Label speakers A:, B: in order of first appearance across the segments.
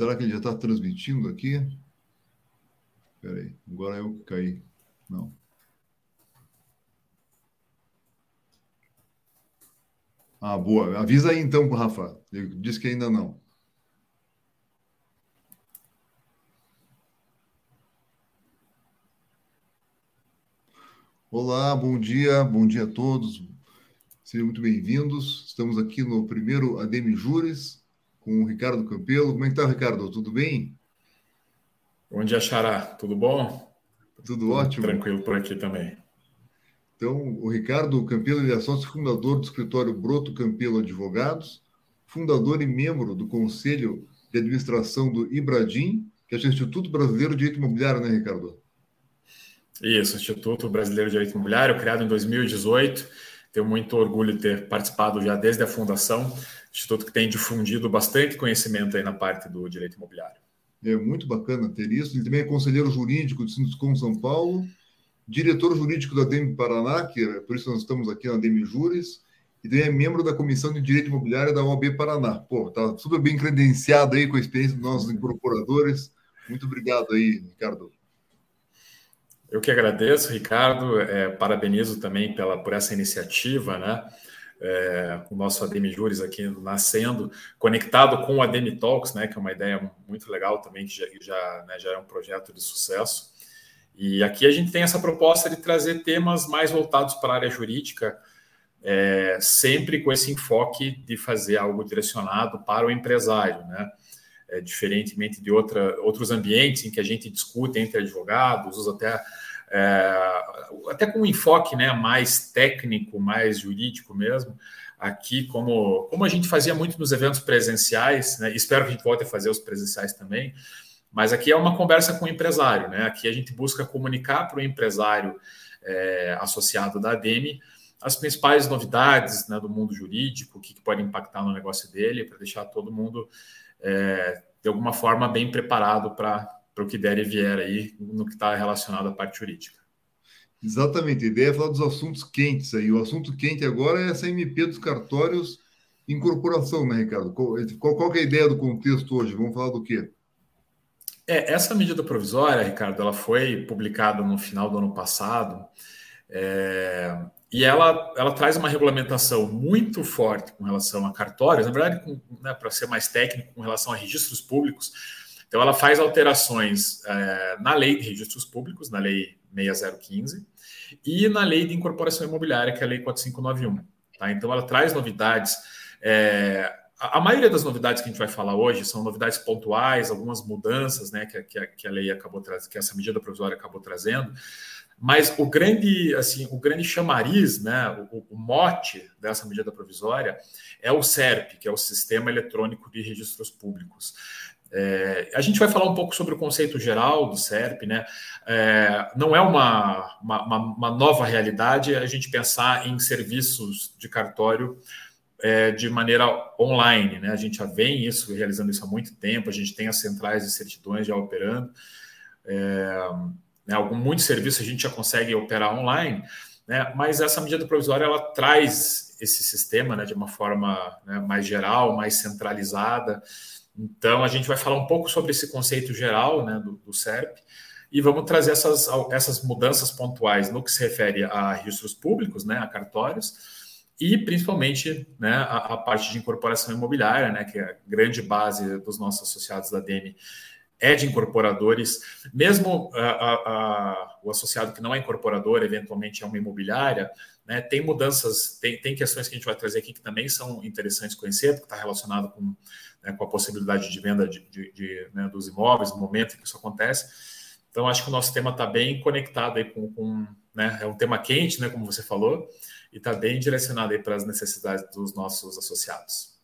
A: Será que ele já está transmitindo aqui? Espera aí, agora eu que caí. Não. Ah, boa. Avisa aí então, Rafa. Ele disse que ainda não. Olá, bom dia, bom dia a todos. Sejam muito bem-vindos. Estamos aqui no primeiro ADM Júris com o Ricardo Campelo. Como é que está, Ricardo? Tudo bem?
B: Bom dia, Xará. Tudo bom?
A: Tudo ótimo.
B: Tranquilo por aqui também.
A: Então, o Ricardo Campelo ele é sócio fundador do escritório Broto Campelo Advogados, fundador e membro do Conselho de Administração do Ibradim, que é o Instituto Brasileiro de Direito Imobiliário, né, Ricardo?
B: Isso, Instituto Brasileiro de Direito Imobiliário, criado em 2018. Tenho muito orgulho de ter participado já desde a fundação. Instituto que tem difundido bastante conhecimento aí na parte do direito imobiliário.
A: É muito bacana ter isso. Ele também é conselheiro jurídico do Sinduscom São Paulo diretor jurídico da DEM Paraná, que é por isso nós estamos aqui na DEM Júris, e também é membro da Comissão de Direito Imobiliário da OAB Paraná. Pô, tá super bem credenciado aí com a experiência dos nossos incorporadores. Muito obrigado aí, Ricardo.
B: Eu que agradeço, Ricardo. É, parabenizo também pela, por essa iniciativa, né? É, o nosso ADM Júris aqui nascendo, conectado com o ADM Talks, né? Que é uma ideia muito legal também, que já, já, né, já é um projeto de sucesso. E aqui a gente tem essa proposta de trazer temas mais voltados para a área jurídica, é, sempre com esse enfoque de fazer algo direcionado para o empresário, né? É, diferentemente de outra, outros ambientes em que a gente discute entre advogados, usa até, é, até com um enfoque né, mais técnico, mais jurídico mesmo. Aqui, como, como a gente fazia muito nos eventos presenciais, né, espero que a gente volte a fazer os presenciais também, mas aqui é uma conversa com o empresário, né? Aqui a gente busca comunicar para o empresário é, associado da ADEME as principais novidades né, do mundo jurídico, o que, que pode impactar no negócio dele, para deixar todo mundo, é, de alguma forma, bem preparado para o que der e vier aí no que está relacionado à parte jurídica.
A: Exatamente, a ideia é falar dos assuntos quentes aí. O assunto quente agora é essa MP dos cartórios incorporação, né, Ricardo? Qual, qual, qual é a ideia do contexto hoje? Vamos falar do quê?
B: É, essa medida provisória, Ricardo, ela foi publicada no final do ano passado é, e ela, ela traz uma regulamentação muito forte com relação a cartórios, na verdade, né, para ser mais técnico, com relação a registros públicos. Então, ela faz alterações é, na lei de registros públicos, na lei 6015, e na lei de incorporação imobiliária, que é a lei 4591. Tá? Então, ela traz novidades. É, a, maioria das novidades que a gente vai falar hoje são novidades pontuais, algumas mudanças né, que, que, que a lei acabou trazendo, que essa medida provisória acabou trazendo. Mas o grande, assim, o grande chamariz, né, o, o, mote dessa medida provisória é o SERP, que é o Sistema Eletrônico de Registros Públicos. É, a gente vai falar um pouco sobre o conceito geral do SERP, né? É, não é uma, uma, uma, nova realidade a gente pensar em serviços de cartório é, de maneira online. Né? A gente já vem isso, realizando isso há muito tempo, a gente tem as centrais de certidões já operando. É, né, algum, muitos serviços a gente já consegue operar online, né, mas essa medida provisória ela traz esse sistema né, de uma forma né, mais geral, mais centralizada. Então, a gente vai falar um pouco sobre esse conceito geral né, do, do SERP e vamos trazer essas, essas mudanças pontuais no que se refere a registros públicos, né, a cartórios, e principalmente né, a, a, parte de incorporação imobiliária, né, que é a grande base dos nossos associados da DEME, é de incorporadores, mesmo a, a, o associado que não é incorporador, eventualmente é uma imobiliária, né, tem mudanças, tem, tem questões que a gente vai trazer aqui que também são interessantes conhecer, porque está relacionado com, né, com a possibilidade de venda de, de, de né, dos imóveis, no momento em que isso acontece. Então, acho que o nosso tema está bem conectado aí com, com né, é um tema quente, né, como você falou, e está bem direcionado para as necessidades dos nossos associados.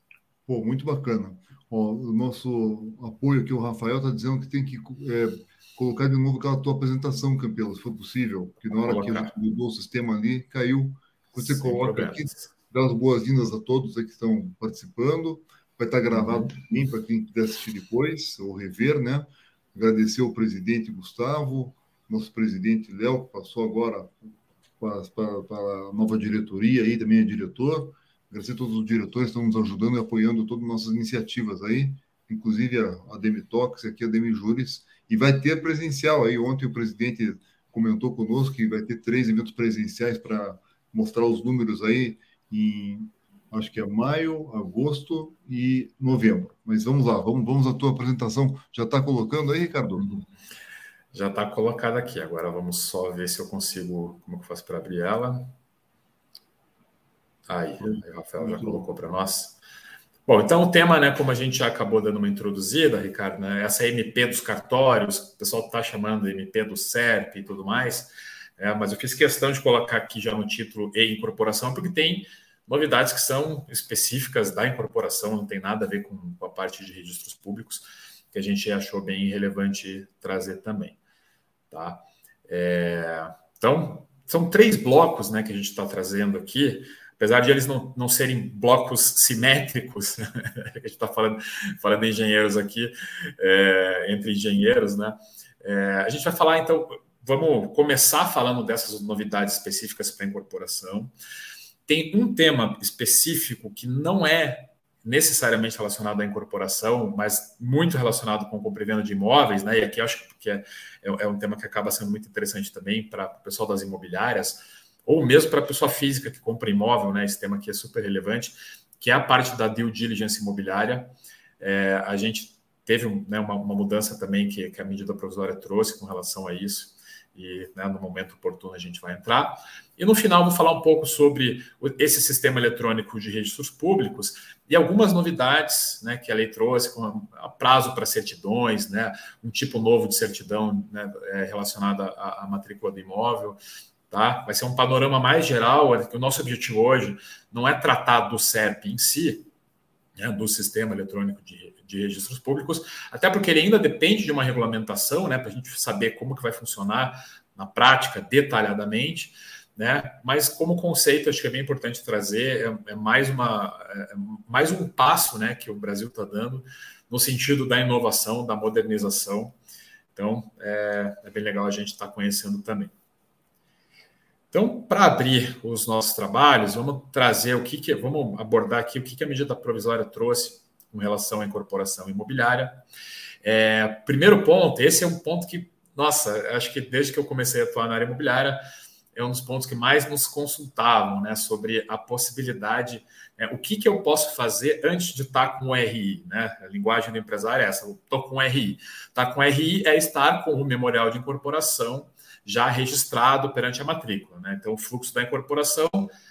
A: Pô, muito bacana. Ó, o nosso apoio aqui, o Rafael está dizendo que tem que é, colocar de novo aquela tua apresentação, Campelo, se for possível, que na hora que a gente mudou o sistema ali, caiu. Você Sem coloca problemas. aqui, dá as boas-vindas a todos que estão participando. Vai estar gravado uhum. para quem quiser assistir depois, ou rever, né? Agradecer ao presidente Gustavo, nosso presidente Léo, que passou agora para, para, para a nova diretoria aí, também é diretor. Agradecer a todos os diretores que estão nos ajudando e apoiando todas as nossas iniciativas aí. inclusive a, a Demitox, aqui a Demijures, e vai ter presencial. Aí ontem o presidente comentou conosco que vai ter três eventos presenciais para mostrar os números aí em acho que é maio, agosto e novembro. Mas vamos lá, vamos, vamos à tua apresentação. Já está colocando aí, Ricardo?
B: Já está colocada aqui. Agora vamos só ver se eu consigo. Como que eu faço para abrir ela? Aí, aí o Rafael já colocou para nós. Bom, então o tema, né, como a gente já acabou dando uma introduzida, Ricardo, né, essa MP dos cartórios, o pessoal está chamando MP do SERP e tudo mais, é, mas eu fiz questão de colocar aqui já no título e incorporação, porque tem novidades que são específicas da incorporação, não tem nada a ver com, com a parte de registros públicos, que a gente achou bem relevante trazer também. Tá? É, então, são três blocos né, que a gente está trazendo aqui, apesar de eles não, não serem blocos simétricos, a gente está falando, falando de engenheiros aqui, é, entre engenheiros, né? É, a gente vai falar, então, vamos começar falando dessas novidades específicas para incorporação. Tem um tema específico que não é necessariamente relacionado à incorporação, mas muito relacionado com compra e venda de imóveis, né? E aqui acho que é, é, é um tema que acaba sendo muito interessante também para o pessoal das imobiliárias, ou mesmo para a pessoa física que compra imóvel, né? Esse tema aqui é super relevante, que é a parte da due diligence imobiliária. É, a gente teve né, uma, uma, mudança também que, que a medida provisória trouxe com relação a isso e né, no momento oportuno a gente vai entrar. E no final vou falar um pouco sobre esse sistema eletrônico de registros públicos e algumas novidades né, que a lei trouxe, com prazo para certidões, né, um tipo novo de certidão né, é, relacionada à, à matrícula do imóvel. Tá? Vai ser um panorama mais geral, o nosso objetivo hoje não é tratar do SERP em si, né, do Sistema Eletrônico de, de, Registros Públicos, até porque ele ainda depende de uma regulamentação, né, para a gente saber como que vai funcionar na prática, detalhadamente, né? Mas como conceito, acho que é bem importante trazer, é, é mais, uma, é mais um passo né, que o Brasil está dando no sentido da inovação, da modernização. Então, é, é bem legal a gente estar tá conhecendo também. Então, para abrir os nossos trabalhos, vamos trazer o que, que vamos abordar aqui o que, que a medida provisória trouxe com relação à incorporação imobiliária. É, primeiro ponto, esse é um ponto que, nossa, acho que desde que eu comecei a atuar na área imobiliária, é um dos pontos que mais nos consultavam, né, sobre a possibilidade, né, o que, que eu posso fazer antes de estar com o RI, né? A linguagem do empresário é essa, estou com o RI. Estar tá com o RI é estar com o memorial de incorporação já registrado perante a matrícula, né? Então, o fluxo da incorporação,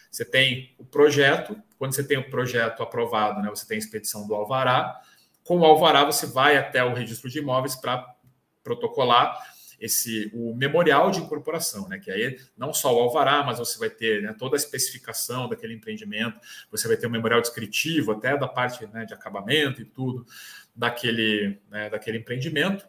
B: você tem o projeto, quando você tem o projeto aprovado, né, você tem a expedição do alvará. Com o alvará, você vai até o registro de imóveis para protocolar esse o memorial de incorporação, né? Que aí não só o alvará, mas você vai ter né, toda a especificação daquele empreendimento, você vai ter um memorial descritivo até da parte né, de acabamento e tudo daquele, né, daquele empreendimento.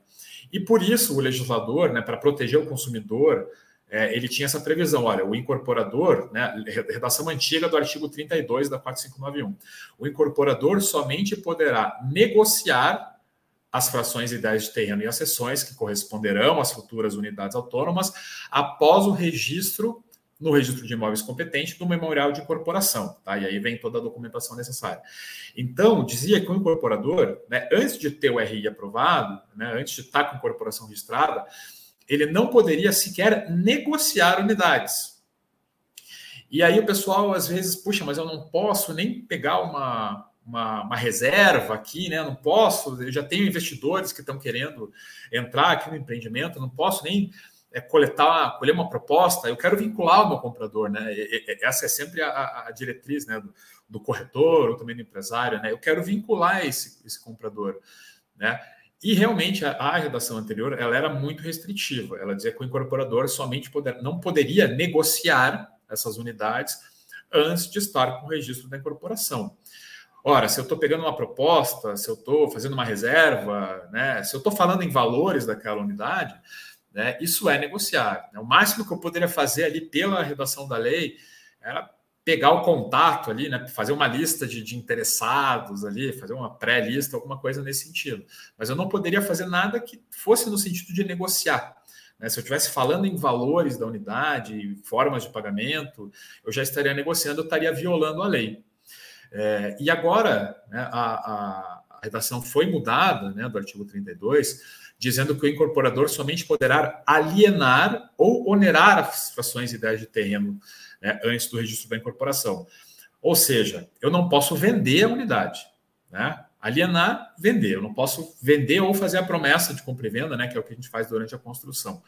B: E por isso o legislador, né, para proteger o consumidor, é, ele tinha essa previsão. Olha, o incorporador, né, redação antiga do artigo 32 da 4591, o incorporador somente poderá negociar as frações ideais de terreno e as seções que corresponderão às futuras unidades autônomas após o registro no registro de imóveis competente do memorial de incorporação, tá? E aí vem toda a documentação necessária. Então, dizia que o incorporador, né, antes de ter o RI aprovado, né, antes de estar com incorporação registrada, ele não poderia sequer negociar unidades. E aí o pessoal às vezes, puxa, mas eu não posso nem pegar uma, uma, uma, reserva aqui, né? Não posso, eu já tenho investidores que estão querendo entrar aqui no empreendimento, não posso nem é, coletar, colher uma proposta, eu quero vincular o meu comprador, né? E, e, essa é sempre a, a diretriz né? Do, do, corretor ou também do empresário, né? Eu quero vincular esse, esse comprador, né? E realmente a, a, redação anterior ela era muito restritiva. Ela dizia que o incorporador somente poder, não poderia negociar essas unidades antes de estar com o registro da incorporação. Ora, se eu estou pegando uma proposta, se eu estou fazendo uma reserva, né, se eu estou falando em valores daquela unidade, né, isso é negociar. Né? O máximo que eu poderia fazer ali pela redação da lei era pegar o contato ali, né, fazer uma lista de, de interessados ali, fazer uma pré-lista, alguma coisa nesse sentido. Mas eu não poderia fazer nada que fosse no sentido de negociar. Né? Se eu estivesse falando em valores da unidade, formas de pagamento, eu já estaria negociando, eu estaria violando a lei. É, e agora, né, a, a, redação foi mudada, né, do artigo 32, dizendo que o incorporador somente poderá alienar ou onerar as frações ideias de terreno né, antes do registro da incorporação. Ou seja, eu não posso vender a unidade, né? Alienar, vender. Eu não posso vender ou fazer a promessa de compra e venda, né, que é o que a gente faz durante a construção.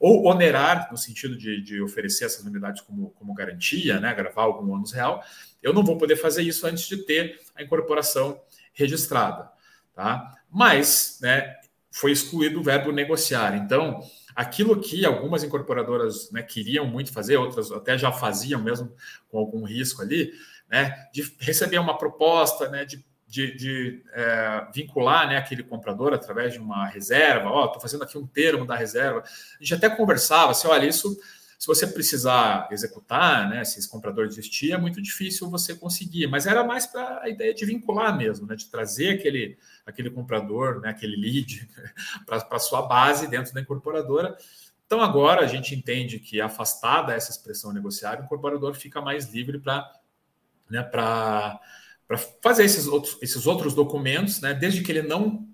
B: Ou onerar, no sentido de, de oferecer essas unidades como, como garantia, né, gravar algum ônus real. Eu não vou poder fazer isso antes de ter a incorporação registrada. Tá? Mas né, foi excluído o verbo negociar. Então, aquilo que algumas incorporadoras né, queriam muito fazer, outras até já faziam mesmo com algum risco ali, né, de receber uma proposta, né, de de, de é, vincular né, aquele comprador através de uma reserva. Ó, oh, estou fazendo aqui um termo da reserva. A gente até conversava assim: olha, isso, se você precisar executar, né, se esse comprador desistir, é muito difícil você conseguir. Mas era mais para a ideia de vincular mesmo, né, de trazer aquele, aquele comprador, né, aquele lead, para a sua base dentro da incorporadora. Então, agora a gente entende que, afastada essa expressão negociável, o incorporador fica mais livre para. Né, para para fazer esses outros, esses outros documentos, né, desde que ele não,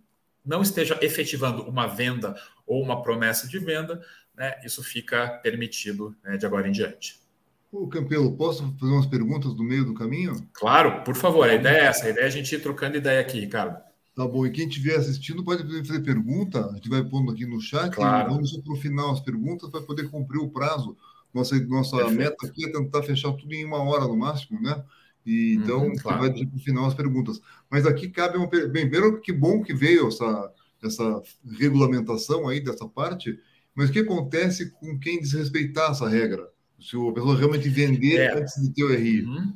B: não esteja efetivando uma venda ou uma promessa de venda, né, isso fica permitido né, de agora em diante.
A: Ô, Campelo, posso fazer umas perguntas no meio do caminho?
B: Claro, por favor, a ideia é essa, a ideia é a gente ir trocando ideia aqui, Ricardo.
A: Tá bom, e quem estiver assistindo pode fazer pergunta, a gente vai pondo aqui no chat, claro. vamos para o final as perguntas para poder cumprir o prazo. Nossa, nossa meta aqui é tentar fechar tudo em uma hora no máximo, né? E, então, uhum, claro. vai deixar para o final as perguntas. Mas aqui cabe uma bem, primeiro, que bom que veio essa, essa regulamentação aí dessa parte, mas o que acontece com quem desrespeitar essa regra? Se a pessoa realmente vender é. antes de ter o RI. Uhum.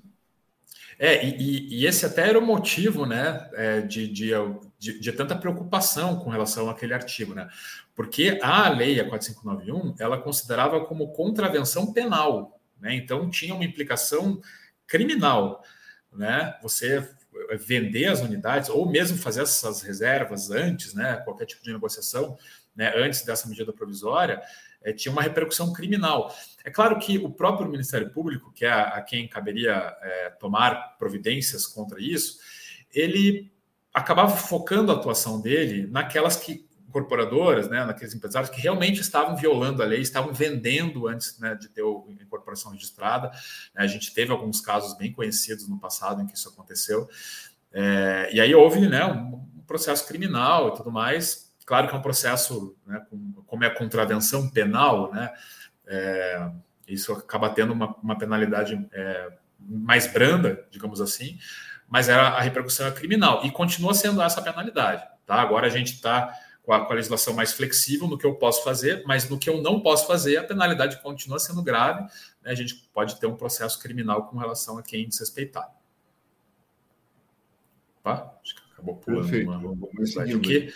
B: É, e, e, esse até era o motivo, né, é, de, de, de, de, tanta preocupação com relação àquele artigo, né? Porque a lei, a 4591, ela considerava como contravenção penal, né? Então tinha uma implicação criminal, né? Você vender as unidades ou mesmo fazer essas reservas antes, né? Qualquer tipo de negociação, né? Antes dessa medida provisória, é, tinha uma repercussão criminal. É claro que o próprio Ministério Público, que é a, quem caberia é, tomar providências contra isso, ele acabava focando a atuação dele naquelas que incorporadoras, né, naqueles empresários que realmente estavam violando a lei, estavam vendendo antes né, de ter a incorporação registrada. A gente teve alguns casos bem conhecidos no passado em que isso aconteceu. É, e aí houve né, um processo criminal e tudo mais. Claro que é um processo, né, com, como é a contravenção penal, né, é, isso acaba tendo uma, uma penalidade é, mais branda, digamos assim, mas era, a repercussão é criminal e continua sendo essa penalidade. Tá? Agora a gente está com a, com a legislação mais flexível no que eu posso fazer, mas no que eu não posso fazer, a penalidade continua sendo grave. Né? A gente pode ter um processo criminal com relação a quem desrespeitar. Opa, acho que acabou pulando Perfeito. uma, vamos aqui.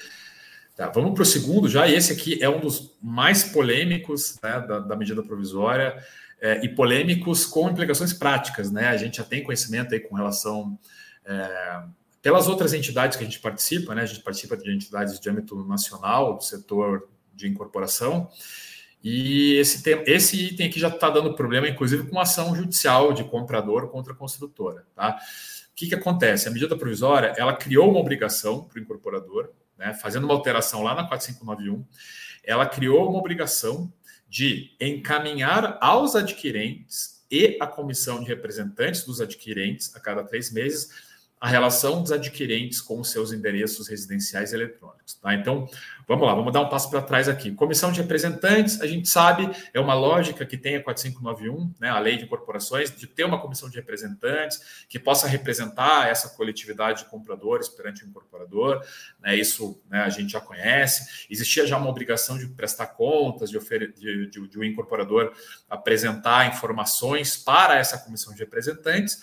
B: Tá, vamos para o segundo já. E esse aqui é um dos mais polêmicos né, da, da, medida provisória é, e polêmicos com implicações práticas. Né? A gente já tem conhecimento aí com relação é, pelas outras entidades que a gente participa, né? A gente participa de entidades de âmbito nacional, do setor de incorporação, e esse, tem, esse item aqui já está dando problema, inclusive com ação judicial de comprador contra a construtora. Tá? O que, que acontece? A medida provisória ela criou uma obrigação para o incorporador, né, fazendo uma alteração lá na 4591, ela criou uma obrigação de encaminhar aos adquirentes e à comissão de representantes dos adquirentes a cada três meses a relação dos adquirentes com os seus endereços residenciais eletrônicos. Tá? Então, vamos lá, vamos dar um passo para trás aqui. Comissão de representantes, a gente sabe, é uma lógica que tem a 4591, né, a lei de corporações, de ter uma comissão de representantes que possa representar essa coletividade de compradores perante o incorporador. Né, isso né, a gente já conhece. Existia já uma obrigação de prestar contas, de, de, de, de o incorporador apresentar informações para essa comissão de representantes.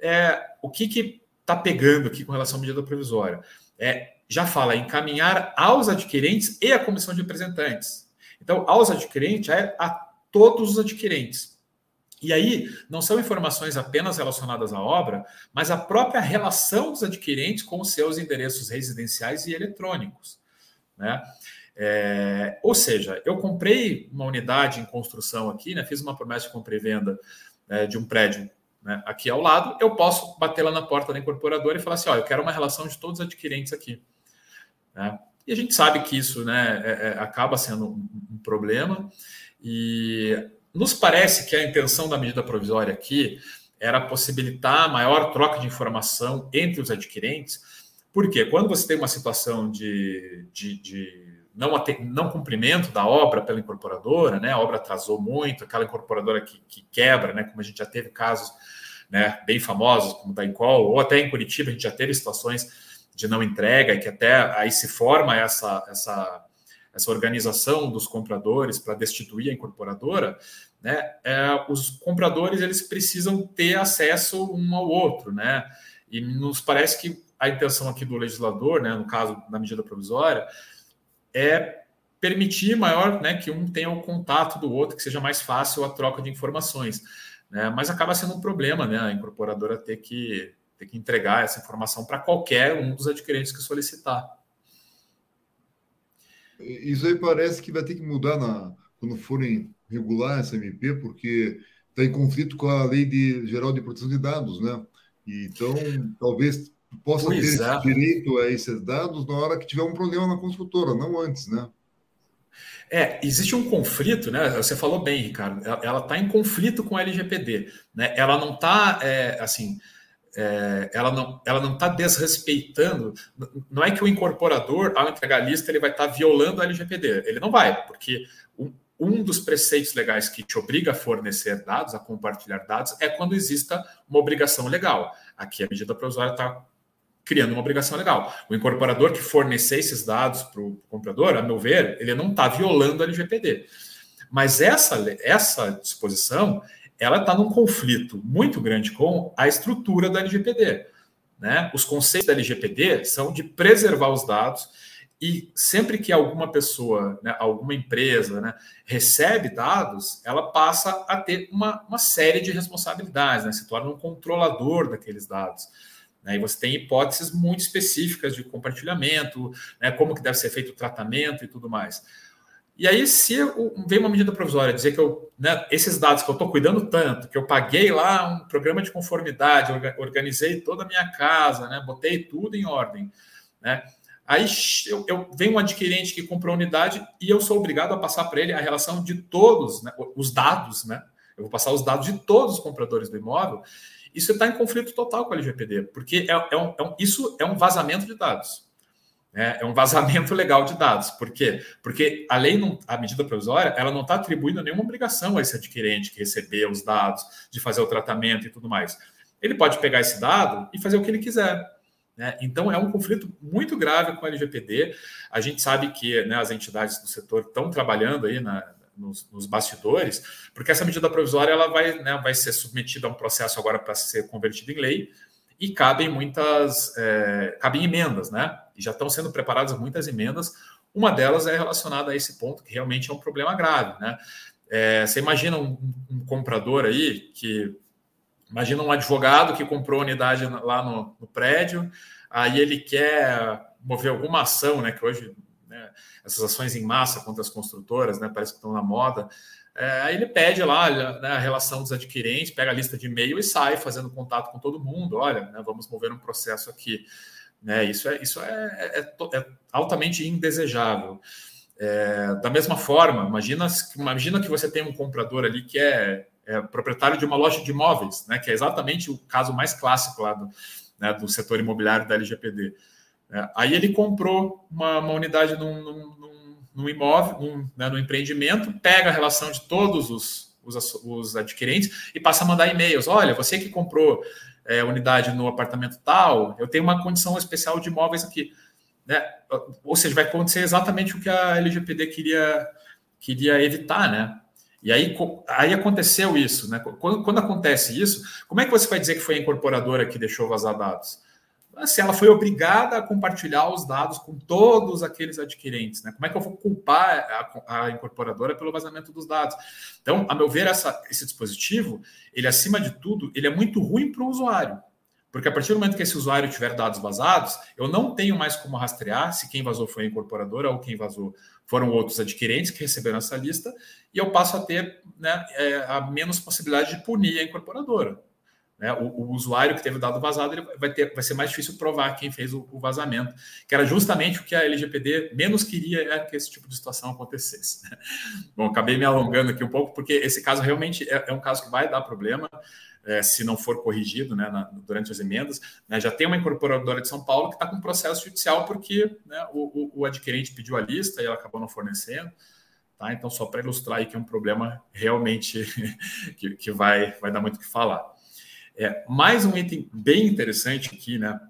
B: É, o que, que está pegando aqui com relação à medida provisória. É, já fala encaminhar aos adquirentes e à comissão de representantes. Então, aos adquirentes é a todos os adquirentes. E aí, não são informações apenas relacionadas à obra, mas a própria relação dos adquirentes com os seus endereços residenciais e eletrônicos. Né? É, ou seja, eu comprei uma unidade em construção aqui, né, fiz uma promessa de compra e venda é, de um prédio né, aqui ao lado, eu posso bater lá na porta da incorporadora e falar assim: ó, eu quero uma relação de todos os adquirentes aqui. Né? E a gente sabe que isso né, é, é, acaba sendo um, um problema, e nos parece que a intenção da medida provisória aqui era possibilitar maior troca de informação entre os adquirentes, porque quando você tem uma situação de, de, de não, não cumprimento da obra pela incorporadora, né? A obra atrasou muito, aquela incorporadora que, que quebra, né? Como a gente já teve casos né, bem famosos, como da Incol, ou até em Curitiba, a gente já teve situações de não entrega, que até aí se forma essa, essa, essa organização dos compradores para destituir a incorporadora, né? É, os compradores eles precisam ter acesso um ao outro, né? E nos parece que a intenção aqui do legislador, né, no caso da medida provisória, é permitir maior, né, que um tenha o contato do outro, que seja mais fácil a troca de informações. Né? Mas acaba sendo um problema, né, a incorporadora ter que, ter que entregar essa informação para qualquer um dos adquirentes que solicitar.
A: Isso aí parece que vai ter que mudar na, quando forem regular essa MP, porque está em conflito com a Lei de, Geral de Proteção de Dados, né? então, talvez possa pois ter é. direito a esses dados na hora que tiver um problema na construtora, não antes, né?
B: É, existe um conflito, né? Você falou bem, Ricardo. Ela está em conflito com a LGPD, né? Ela não está, é, assim, é, ela não, ela não está desrespeitando. Não é que o incorporador, ao entregar a lista, ele vai estar tá violando a LGPD. Ele não vai, porque um, um dos preceitos legais que te obriga a fornecer dados, a compartilhar dados, é quando exista uma obrigação legal. Aqui a medida provisória está criando uma obrigação legal. O incorporador que fornecer esses dados para o comprador, a meu ver, ele não está violando a LGPD. Mas essa, essa disposição, ela está num conflito muito grande com a estrutura da LGPD. Né? Os conceitos da LGPD são de preservar os dados e sempre que alguma pessoa, né, alguma empresa né, recebe dados, ela passa a ter uma, uma série de responsabilidades, né, se torna um controlador daqueles dados. Né? E você tem hipóteses muito específicas de compartilhamento, né? como que deve ser feito o tratamento e tudo mais. E aí, se vem uma medida provisória dizer que eu, né, esses dados que eu estou cuidando tanto, que eu paguei lá um programa de conformidade, organizei toda a minha casa, né, botei tudo em ordem, né? Aí eu, eu venho um adquirente que comprou a unidade e eu sou obrigado a passar para ele a relação de todos, né, os dados? Eu vou passar os dados de todos os compradores do imóvel isso está em conflito total com a LGPD, porque é, é, um, é um, isso é um vazamento de dados. Né? É um vazamento legal de dados. Por quê? Porque a lei, não, a medida provisória, ela não está atribuindo nenhuma obrigação a esse adquirente que recebeu os dados, de fazer o tratamento e tudo mais. Ele pode pegar esse dado e fazer o que ele quiser. Né? Então, é um conflito muito grave com a LGPD. A gente sabe que né, as entidades do setor estão trabalhando aí na, nos, nos, bastidores, porque essa medida provisória ela vai, né, vai ser submetida a um processo agora para ser convertida em lei e cabem muitas é, cabem emendas, né? E já estão sendo preparadas muitas emendas. Uma delas é relacionada a esse ponto que realmente é um problema grave, né? É, você imagina um, um, comprador aí que imagina um advogado que comprou unidade lá no, no prédio, aí ele quer mover alguma ação, né? Que hoje né, essas ações em massa contra as construtoras, né, parece que estão na moda. É, ele pede lá né, a relação dos adquirentes, pega a lista de e-mail e sai fazendo contato com todo mundo. Olha, né, vamos mover um processo aqui. Né, isso é, isso é, é, é altamente indesejável. É, da mesma forma, imagina, imagina que você tem um comprador ali que é, é, proprietário de uma loja de imóveis, né, que é exatamente o caso mais clássico lá do, né, do setor imobiliário da LGPD. É, aí ele comprou uma, uma unidade num, num, num imóvel, num, né, num, empreendimento, pega a relação de todos os, os, os adquirentes e passa a mandar e-mails. Olha, você que comprou é, unidade no apartamento tal, eu tenho uma condição especial de imóveis aqui. Né? Ou seja, vai acontecer exatamente o que a LGPD queria, queria evitar, né? E aí, aí aconteceu isso, né? Quando, quando acontece isso, como é que você vai dizer que foi a incorporadora que deixou vazar dados? Se ela foi obrigada a compartilhar os dados com todos aqueles adquirentes, né? Como é que eu vou culpar a, a incorporadora pelo vazamento dos dados? Então, a meu ver, essa, esse dispositivo, ele acima de tudo, ele é muito ruim para o usuário. Porque a partir do momento que esse usuário tiver dados vazados, eu não tenho mais como rastrear se quem vazou foi a incorporadora ou quem vazou foram outros adquirentes que receberam essa lista, e eu passo a ter né, é, a menos possibilidade de punir a incorporadora. Né, o, o, usuário que teve o dado vazado ele vai, ter, vai ser mais difícil provar quem fez o, o, vazamento, que era justamente o que a LGPD menos queria era que esse tipo de situação acontecesse. Né? Bom, acabei me alongando aqui um pouco, porque esse caso realmente é, é um caso que vai dar problema. É, se não for corrigido né, na, durante as emendas. Né, já tem uma incorporadora de São Paulo que está com processo judicial porque né, o, o, o, adquirente pediu a lista e ela acabou não fornecendo. Tá? Então, só para ilustrar aí que é um problema realmente que, que vai, vai dar muito o que falar. É, mais um item bem interessante aqui, né?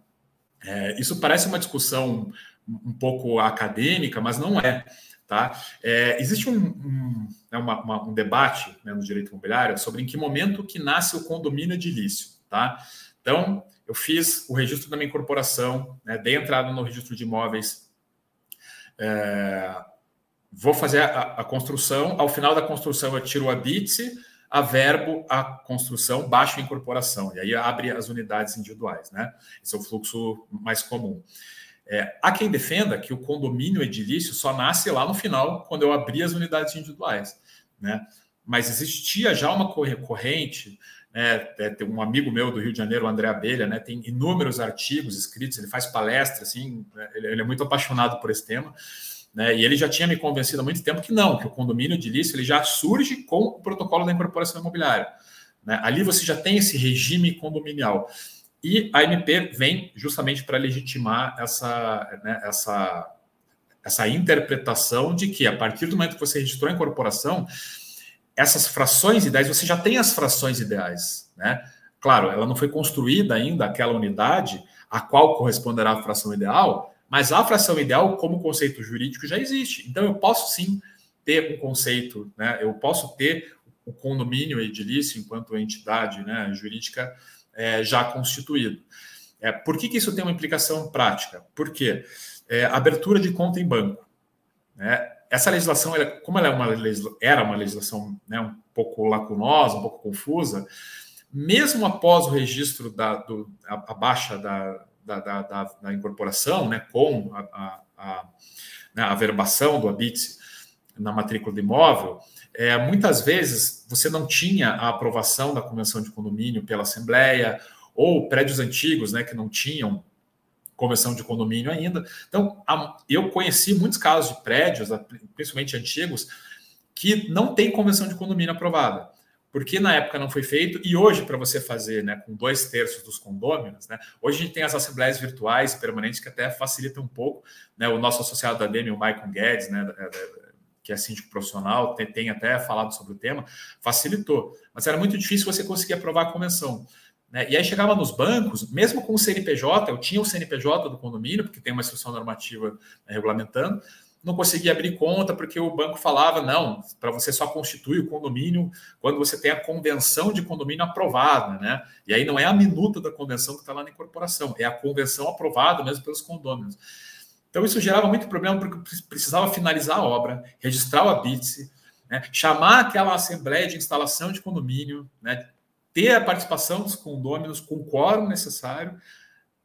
B: É, isso parece uma discussão um pouco acadêmica, mas não é. Tá? É, existe um, um, né, uma, uma, um debate né, no direito imobiliário sobre em que momento que nasce o condomínio edilício. Tá? Então, eu fiz o registro da minha incorporação, né, dei entrada no registro de imóveis, é, vou fazer a, a, construção, ao final da construção eu tiro a BITSE, a verbo a construção, baixo incorporação, e aí abre as unidades individuais, né? Esse é o fluxo mais comum. É, há quem defenda que o condomínio edilício só nasce lá no final, quando eu abri as unidades individuais, né? Mas existia já uma corrente, né? É, tem um amigo meu do Rio de Janeiro, o André Abelha, né? Tem inúmeros artigos escritos, ele faz palestras, assim, né? ele é muito apaixonado por esse tema, né? E ele já tinha me convencido há muito tempo que não, que o condomínio edilício ele já surge com o protocolo da incorporação imobiliária. Né? Ali você já tem esse regime condominial. E a MP vem justamente para legitimar essa, né, essa, essa interpretação de que, a partir do momento que você registrou a incorporação, essas frações ideais, você já tem as frações ideais. Né? Claro, ela não foi construída ainda, aquela unidade, a qual corresponderá a fração ideal, mas a fração ideal, como conceito jurídico, já existe. Então, eu posso sim ter um conceito, né? eu posso ter o condomínio edilício enquanto entidade né, jurídica é, já constituído. É, por que, que isso tem uma implicação prática? Porque é, abertura de conta em banco. Né? Essa legislação, ela, como ela é uma era uma legislação né, um pouco lacunosa, um pouco confusa, mesmo após o registro da do, a, a baixa da, da, da, da, da incorporação, né, com a, a, a, né, a verbação do habite na matrícula do imóvel, é, muitas vezes você não tinha a aprovação da convenção de condomínio pela Assembleia, ou prédios antigos né, que não tinham convenção de condomínio ainda. Então, eu conheci muitos casos de prédios, principalmente antigos, que não tem convenção de condomínio aprovada porque na época não foi feito e hoje para você fazer, né, com dois terços dos condôminos, né, hoje a gente tem as assembleias virtuais permanentes que até facilitam um pouco, né, o nosso associado da DEME, o Michael Guedes, né, que é síndico profissional, tem, tem, até falado sobre o tema, facilitou, mas era muito difícil você conseguir aprovar a convenção. Né? E aí chegava nos bancos, mesmo com o CNPJ, eu tinha o CNPJ do condomínio, porque tem uma instrução normativa né, regulamentando, não conseguia abrir conta porque o banco falava não, para você só constituir o condomínio quando você tem a convenção de condomínio aprovada, né? E aí não é a minuta da convenção que está lá na incorporação, é a convenção aprovada mesmo pelos condôminos. Então isso gerava muito problema porque precisava finalizar a obra, registrar o habite, né? chamar aquela assembleia de instalação de condomínio, né? ter a participação dos condôminos com o quórum necessário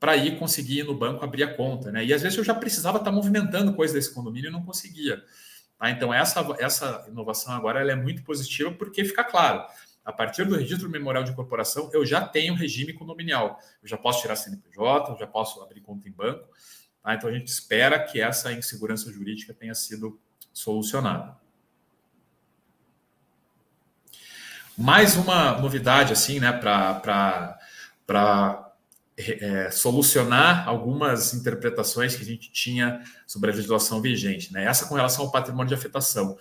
B: para ir conseguir ir no banco abrir a conta, né? E às vezes eu já precisava estar tá movimentando coisa desse condomínio e não conseguia. Tá? Então essa, essa inovação agora ela é muito positiva porque fica claro, a partir do registro memorial de incorporação eu já tenho regime condominial, eu já posso tirar CNPJ, eu já posso abrir conta em banco. Tá? Então a gente espera que essa insegurança jurídica tenha sido solucionada. Mais uma novidade assim, né, para é, solucionar algumas interpretações que a gente tinha sobre a legislação vigente. Né? Essa com relação ao patrimônio de afetação.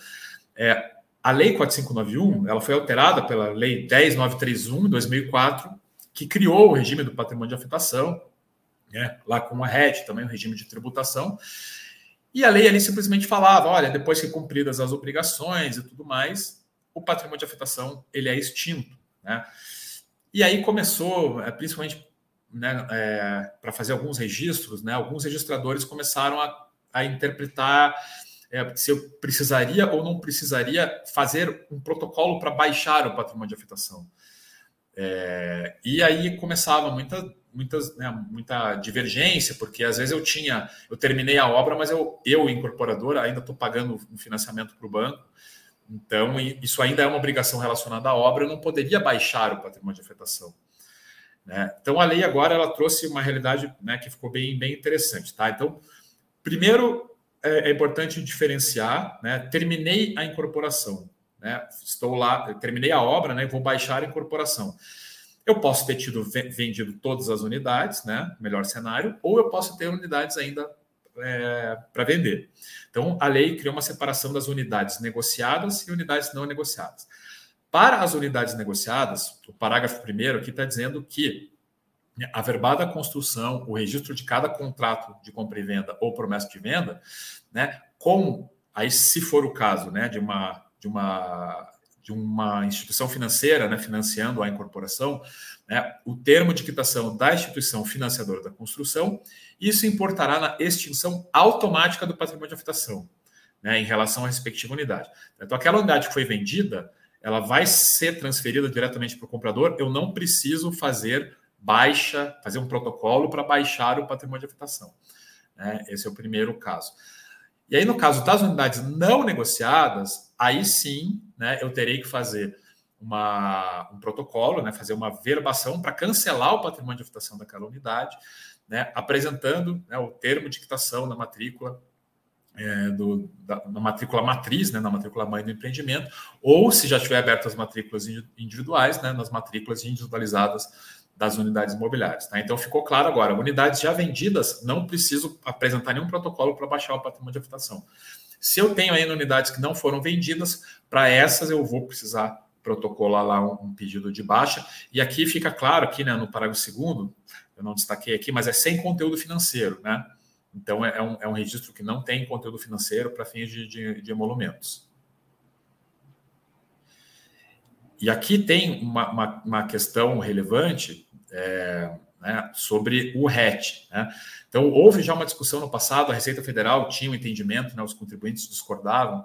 B: É, a Lei 4591 ela foi alterada pela Lei 10931 de 2004, que criou o regime do patrimônio de afetação, né? lá com a RED também o regime de tributação. E a lei ali simplesmente falava, olha, depois que cumpridas as obrigações e tudo mais, o patrimônio de afetação ele é extinto. Né? E aí começou, é, principalmente né, é, para fazer alguns registros, né, alguns registradores começaram a, a interpretar é, se eu precisaria ou não precisaria fazer um protocolo para baixar o patrimônio de afetação. É, e aí começava muita, muitas, né, muita divergência, porque às vezes eu tinha, eu terminei a obra, mas eu, eu incorporador, ainda estou pagando um financiamento para o banco, então isso ainda é uma obrigação relacionada à obra, eu não poderia baixar o patrimônio de afetação. Né? Então, a lei agora ela trouxe uma realidade né, que ficou bem, bem interessante. Tá? Então, primeiro, é, é importante diferenciar, né? terminei a incorporação, né? estou lá, terminei a obra, né? vou baixar a incorporação. Eu posso ter tido vendido todas as unidades, né? melhor cenário, ou eu posso ter unidades ainda é, para vender. Então, a lei criou uma separação das unidades negociadas e unidades não negociadas. Para as unidades negociadas, o parágrafo primeiro aqui está dizendo que a verbada construção, o registro de cada contrato de compra e venda ou promessa de venda, né, com aí se for o caso, né, de uma de uma de uma instituição financeira, né, financiando a incorporação, né, o termo de quitação da instituição financiadora da construção, isso importará na extinção automática do patrimônio de afetação, né, em relação à respectiva unidade. Então, aquela unidade que foi vendida, ela vai ser transferida diretamente para o comprador. Eu não preciso fazer baixa, fazer um protocolo para baixar o patrimônio de afetação. Né? Esse é o primeiro caso. E aí, no caso das unidades não negociadas, aí sim né, eu terei que fazer uma, um protocolo, né, fazer uma verbação para cancelar o patrimônio de afetação daquela unidade, né, apresentando né, o termo de quitação da matrícula é, do, da, matrícula matriz, né, na matrícula mãe do empreendimento, ou se já tiver aberto as matrículas individuais, né, nas matrículas individualizadas das unidades imobiliárias. Tá? Então ficou claro agora, unidades já vendidas, não preciso apresentar nenhum protocolo para baixar o patrimônio de habitação. Se eu tenho ainda unidades que não foram vendidas, para essas eu vou precisar protocolar lá um, um, pedido de baixa. E aqui fica claro, aqui né, no parágrafo segundo, eu não destaquei aqui, mas é sem conteúdo financeiro, né? Então, é, é um, é um registro que não tem conteúdo financeiro para fins de, de, de, emolumentos. E aqui tem uma, uma, uma questão relevante é, né, sobre o RET. Né? Então, houve já uma discussão no passado, a Receita Federal tinha um entendimento, né, os contribuintes discordavam,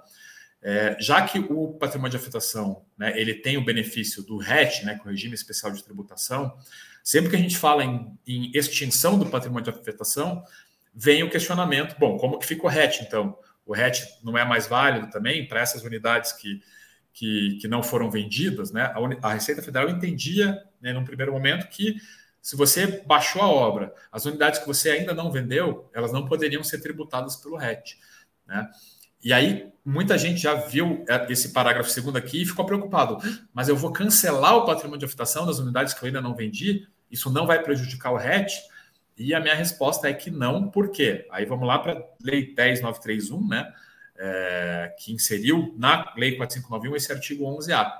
B: é, já que o patrimônio de afetação né, ele tem o benefício do RET, né, com é o regime especial de tributação, sempre que a gente fala em, em extinção do patrimônio de afetação, vem o questionamento: bom, como que fica o RET então? O RET não é mais válido também para essas unidades que, que, que, não foram vendidas, né? A, a Receita Federal entendia, né, num primeiro momento, que se você baixou a obra, as unidades que você ainda não vendeu, elas não poderiam ser tributadas pelo RET, né? E aí, muita gente já viu é, esse parágrafo segundo aqui e ficou preocupado. Mas eu vou cancelar o patrimônio de afetação das unidades que eu ainda não vendi? Isso não vai prejudicar o RET? E a minha resposta é que não, por quê? Aí vamos lá para a Lei 10931, né? É, que inseriu na Lei 4591 esse artigo 11A.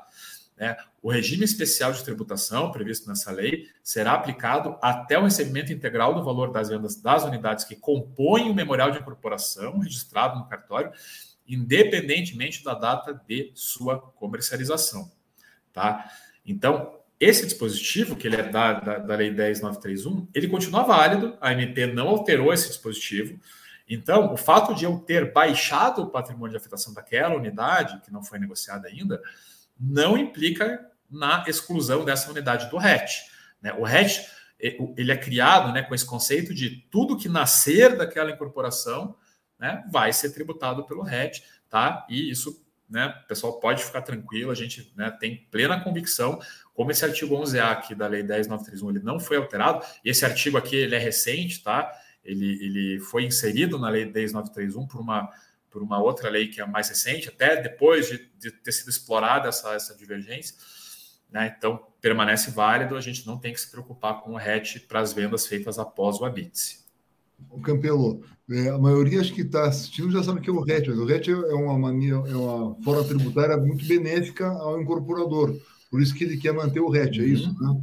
B: Né? O regime especial de tributação previsto nessa lei será aplicado até o recebimento integral do valor das vendas das unidades que compõem o memorial de incorporação registrado no cartório, independentemente da data de sua comercialização. Tá? Então, esse dispositivo, que ele é da, da, da Lei 10931, ele continua válido, a MP não alterou esse dispositivo. Então, o fato de eu ter baixado o patrimônio de afetação daquela unidade, que não foi negociada ainda, não implica na exclusão dessa unidade do RET. Né? O RET ele é criado né, com esse conceito de tudo que nascer daquela incorporação né, vai ser tributado pelo RET, tá? E isso, né, pessoal pode ficar tranquilo, a gente né, tem plena convicção como esse artigo 11A aqui da Lei 10931 ele não foi alterado, e esse artigo aqui ele é recente, tá? Ele, ele foi inserido na Lei 10931 por uma, por uma outra lei que é mais recente, até depois de, de ter sido explorada essa, essa divergência. Né? Então, permanece válido, a gente não tem que se preocupar com o RET para as vendas feitas após o ABITSE.
A: O Campelo, é, a maioria acho que está assistindo já sabe que é o RET, mas o RET é uma, mania, é uma forma tributária muito benéfica ao incorporador por isso que ele quer manter o RET, é isso? Uhum. Né?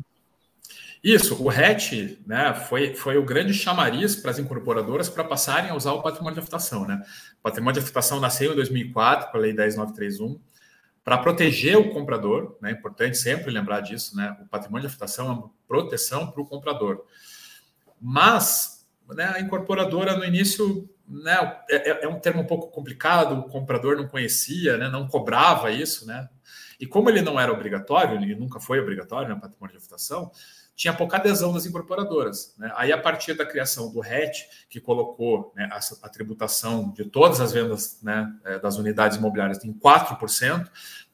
B: Isso, o RET né, foi, foi o grande chamariz para as incorporadoras para passarem a usar o patrimônio de afetação. Né? O patrimônio de afetação nasceu em 2004, com a Lei 10931, para proteger o comprador. É né, importante sempre lembrar disso. Né? O patrimônio de afetação é uma proteção para o comprador. Mas né, a incorporadora, no início, né, é, é, é, um termo um pouco complicado, o comprador não conhecia, né, não cobrava isso, né? E como ele não era obrigatório, ele nunca foi obrigatório na né, patrimônio de habitação, tinha pouca adesão das incorporadoras. Né? Aí, a partir da criação do RET, que colocou né, a, a, tributação de todas as vendas né, é, das unidades imobiliárias em 4%,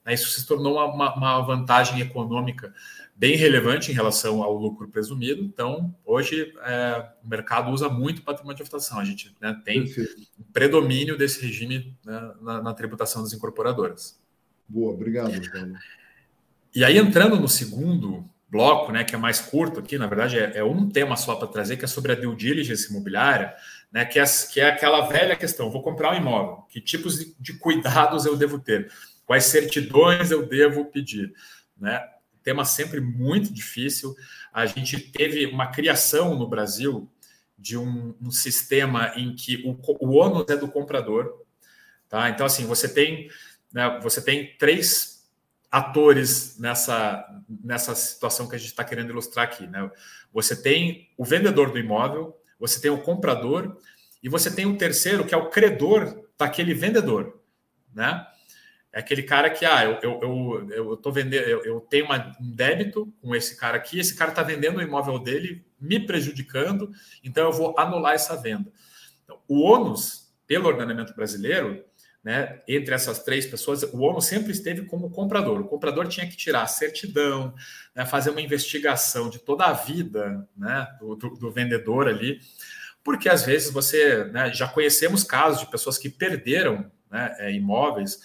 B: Né? Isso se tornou uma, uma, vantagem econômica bem relevante em relação ao lucro presumido. Então, hoje, é, o mercado usa muito patrimônio de habitação. A gente né, tem um predomínio desse regime né, na, na, tributação das incorporadoras.
A: Boa, obrigado.
B: E aí, entrando no segundo bloco, né, que é mais curto aqui, na verdade, é, é um tema só para trazer, que é sobre a due diligence imobiliária, né, que, é, que é aquela velha questão: vou comprar um imóvel, que tipos de, de cuidados eu devo ter? Quais certidões eu devo pedir? Né? Tema sempre muito difícil. A gente teve uma criação no Brasil de um, um sistema em que o, o ônus é do comprador. Tá? Então, assim, você tem, né, você tem três atores nessa, nessa situação que a gente está querendo ilustrar aqui. Né? Você tem o vendedor do imóvel, você tem o comprador e você tem o terceiro, que é o credor daquele vendedor. Né? É aquele cara que, ah, eu, eu, eu, eu tô vendendo, eu, eu tenho uma, um débito com esse cara aqui, esse cara está vendendo o imóvel dele, me prejudicando, então eu vou anular essa venda. Então, o ônus, pelo ordenamento brasileiro, né, entre essas três pessoas, o ônus sempre esteve como comprador. O comprador tinha que tirar a certidão, né, fazer uma investigação de toda a vida né, do, do, do vendedor ali, porque às vezes você né, já conhecemos casos de pessoas que perderam né, é, imóveis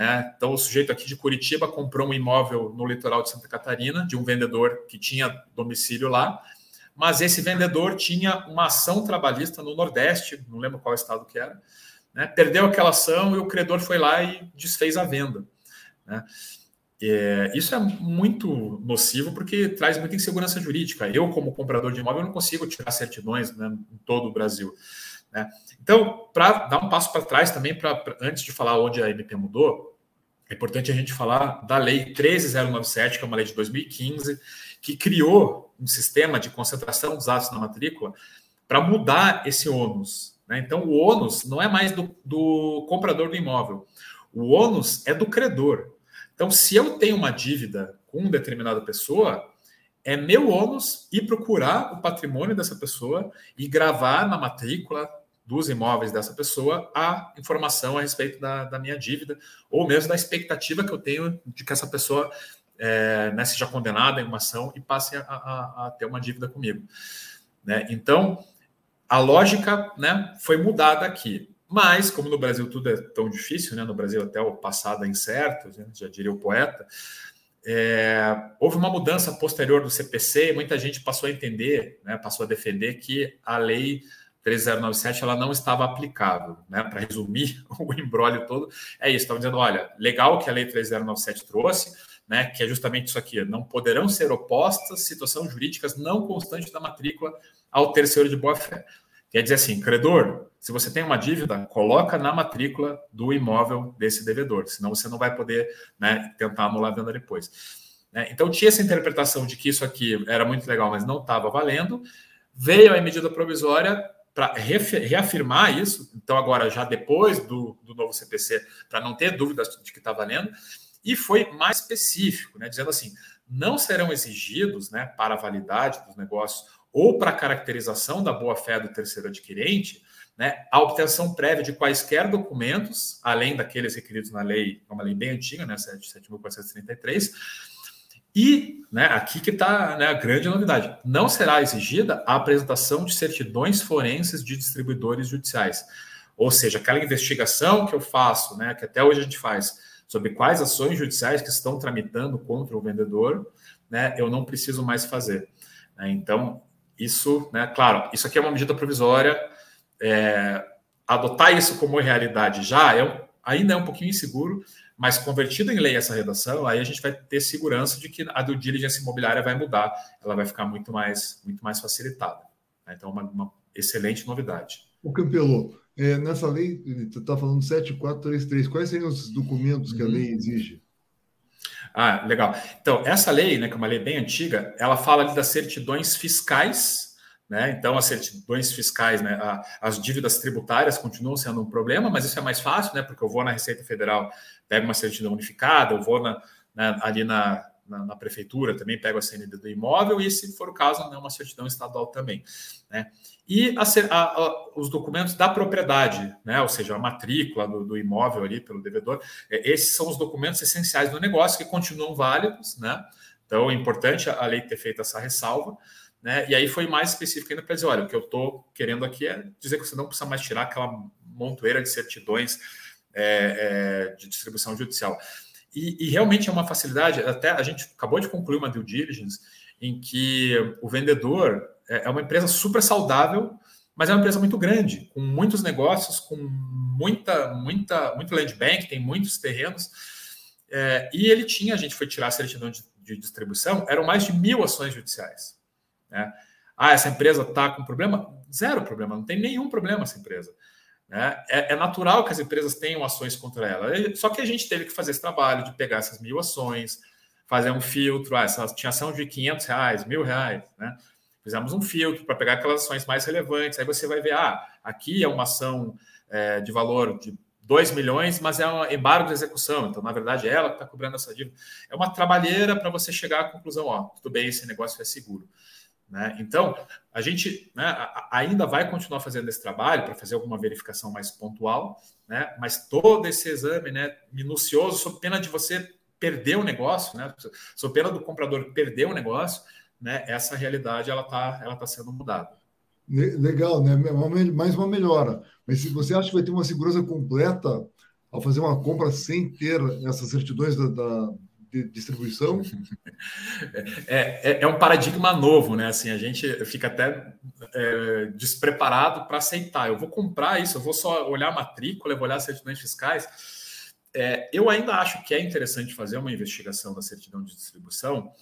B: né? Então, o sujeito aqui de Curitiba comprou um imóvel no litoral de Santa Catarina, de um vendedor que tinha domicílio lá, mas esse vendedor tinha uma ação trabalhista no Nordeste, não lembro qual estado que era, né? perdeu aquela ação e o credor foi lá e desfez a venda. Né? É, isso é muito nocivo porque traz muita insegurança jurídica. Eu, como comprador de imóvel, não consigo tirar certidões né, em todo o Brasil. Né? Então, para dar um passo para trás também, pra, pra, antes de falar onde a MP mudou, é importante a gente falar da Lei 13097, que é uma lei de 2015, que criou um sistema de concentração dos atos na matrícula para mudar esse ônus. Né? Então, o ônus não é mais do, do comprador do imóvel, o ônus é do credor. Então, se eu tenho uma dívida com determinada pessoa, é meu ônus ir procurar o patrimônio dessa pessoa e gravar na matrícula dos imóveis dessa pessoa a informação a respeito da, da minha dívida, ou mesmo da expectativa que eu tenho de que essa pessoa é, né, seja condenada em uma ação e passe a, a, a ter uma dívida comigo. Né? Então, a lógica né, foi mudada aqui. Mas, como no Brasil tudo é tão difícil, né, no Brasil até o passado é incerto, né, já diria o poeta, é, houve uma mudança posterior do CPC e muita gente passou a entender, né, passou a defender que a lei 3097 ela não estava aplicável, né? Para resumir o embrólio todo, é isso. Estava dizendo, olha, legal que a lei 3097 trouxe, né? Que é justamente isso aqui: não poderão ser opostas situações jurídicas não constantes da matrícula ao terceiro de boa fé. Quer dizer assim, credor, se você tem uma dívida, coloca na matrícula do imóvel desse devedor, senão você não vai poder né, tentar anular a venda depois. Né? Então tinha essa interpretação de que isso aqui era muito legal, mas não estava valendo. Veio a medida provisória para reafirmar isso, então agora já depois do, do novo CPC, para não ter dúvidas de que está valendo, e foi mais específico, né, dizendo assim, não serão exigidos né, para a validade dos negócios ou para caracterização da boa-fé do terceiro adquirente, né, a obtenção prévia de quaisquer documentos, além daqueles requeridos na lei, é uma lei bem antiga, né, 7.433, e né, aqui que está né, a grande novidade: não será exigida a apresentação de certidões forenses de distribuidores judiciais. Ou seja, aquela investigação que eu faço, né, que até hoje a gente faz, sobre quais ações judiciais que estão tramitando contra o vendedor, né, eu não preciso mais fazer. Né, então, isso, né, claro, isso aqui é uma medida provisória. É, adotar isso como realidade já é, ainda é um pouquinho inseguro, mas convertido em lei essa redação, aí a gente vai ter segurança de que a due diligence imobiliária vai mudar, ela vai ficar muito mais, muito mais facilitada. Né? Então, uma, uma excelente novidade.
A: O Campelo, é, nessa lei, você está falando 7433, quais seriam os documentos que a lei exige?
B: Ah, legal. Então, essa lei, né, que é uma lei bem antiga, ela fala ali das certidões fiscais né? Então, as certidões fiscais, né? as dívidas tributárias continuam sendo um problema, mas isso é mais fácil, né? porque eu vou na Receita Federal, pego uma certidão unificada, eu vou na, na, ali na, na, na, prefeitura, também pego a CND do imóvel, e se for o caso, né, uma certidão estadual também. Né? E a, a, os documentos da propriedade, né, ou seja, a matrícula do, do imóvel ali pelo devedor, é, esses são os documentos essenciais do negócio que continuam válidos, né? Então é importante a lei ter feito essa ressalva. Né? E aí foi mais específico ainda para dizer: olha, o que eu estou querendo aqui é dizer que você não precisa mais tirar aquela montoeira de certidões é, é, de distribuição judicial. E, e, realmente é uma facilidade, até a gente acabou de concluir uma due diligence em que o vendedor é, é uma empresa super saudável, mas é uma empresa muito grande, com muitos negócios, com muita, muita, muito land bank, tem muitos terrenos. É, e ele tinha, a gente foi tirar a certidão de, de distribuição, eram mais de mil ações judiciais. Né? Ah, essa empresa está com problema? Zero problema, não tem nenhum problema essa empresa. Né? É, é, natural que as empresas tenham ações contra ela. Só que a gente teve que fazer esse trabalho de pegar essas mil ações, fazer um filtro. Ah, essa tinha ação de 500 reais, mil reais. Né? Fizemos um filtro para pegar aquelas ações mais relevantes. Aí você vai ver, ah, aqui é uma ação é, de valor de 2 milhões, mas é um embargo de execução. Então, na verdade, é ela que está cobrando essa dívida. É uma trabalheira para você chegar à conclusão, ó, tudo bem, esse negócio é seguro. Né? Então, a gente né, ainda vai continuar fazendo esse trabalho para fazer alguma verificação mais pontual, né? mas todo esse exame né, minucioso, sob pena de você perder o negócio, né? sob pena do comprador perder o negócio, né, essa realidade ela está ela tá sendo mudada.
A: Legal, né? mais uma melhora. Mas se você acha que vai ter uma segurança completa ao fazer uma compra sem ter essas certidões da, da de distribuição?
B: É, é, é, um paradigma novo, né? Assim, a gente fica até é, despreparado para aceitar. Eu vou comprar isso, eu vou só olhar a matrícula, eu vou olhar as certidões fiscais. É, eu ainda acho que é interessante fazer uma investigação da certidão de distribuição,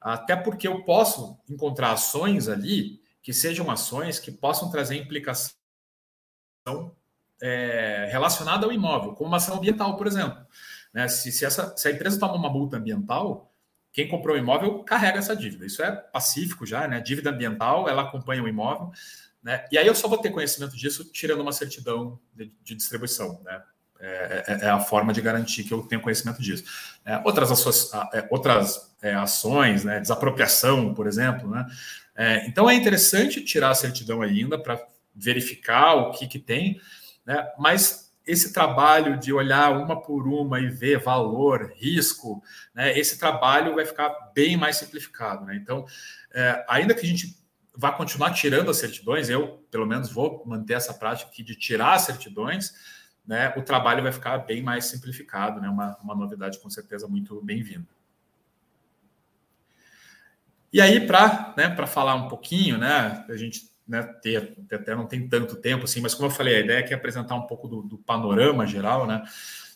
B: até porque eu posso encontrar ações ali que sejam ações que possam trazer implicação é, relacionada ao imóvel, como uma ação ambiental, por exemplo. Né? Se, se, essa, se a empresa toma uma multa ambiental, quem comprou o imóvel carrega essa dívida. Isso é pacífico já, né? Dívida ambiental, ela acompanha o imóvel. Né? E aí eu só vou ter conhecimento disso tirando uma certidão de, de distribuição. Né? É, é, é, a forma de garantir que eu tenho conhecimento disso. É, outras, é, outras é, ações, né? desapropriação, por exemplo. Né? É, então é interessante tirar a certidão ainda para verificar o que, que tem, né? mas esse trabalho de olhar uma por uma e ver valor, risco, né, esse trabalho vai ficar bem mais simplificado. Né? Então, é, ainda que a gente vá continuar tirando as certidões, eu, pelo menos, vou manter essa prática aqui de tirar as certidões, né, o trabalho vai ficar bem mais simplificado, né, uma, uma novidade com certeza muito bem-vinda. E aí, para né, falar um pouquinho, né, a gente né, ter, até não tem tanto tempo assim, mas como eu falei, a ideia é, é apresentar um pouco do, do panorama geral, né,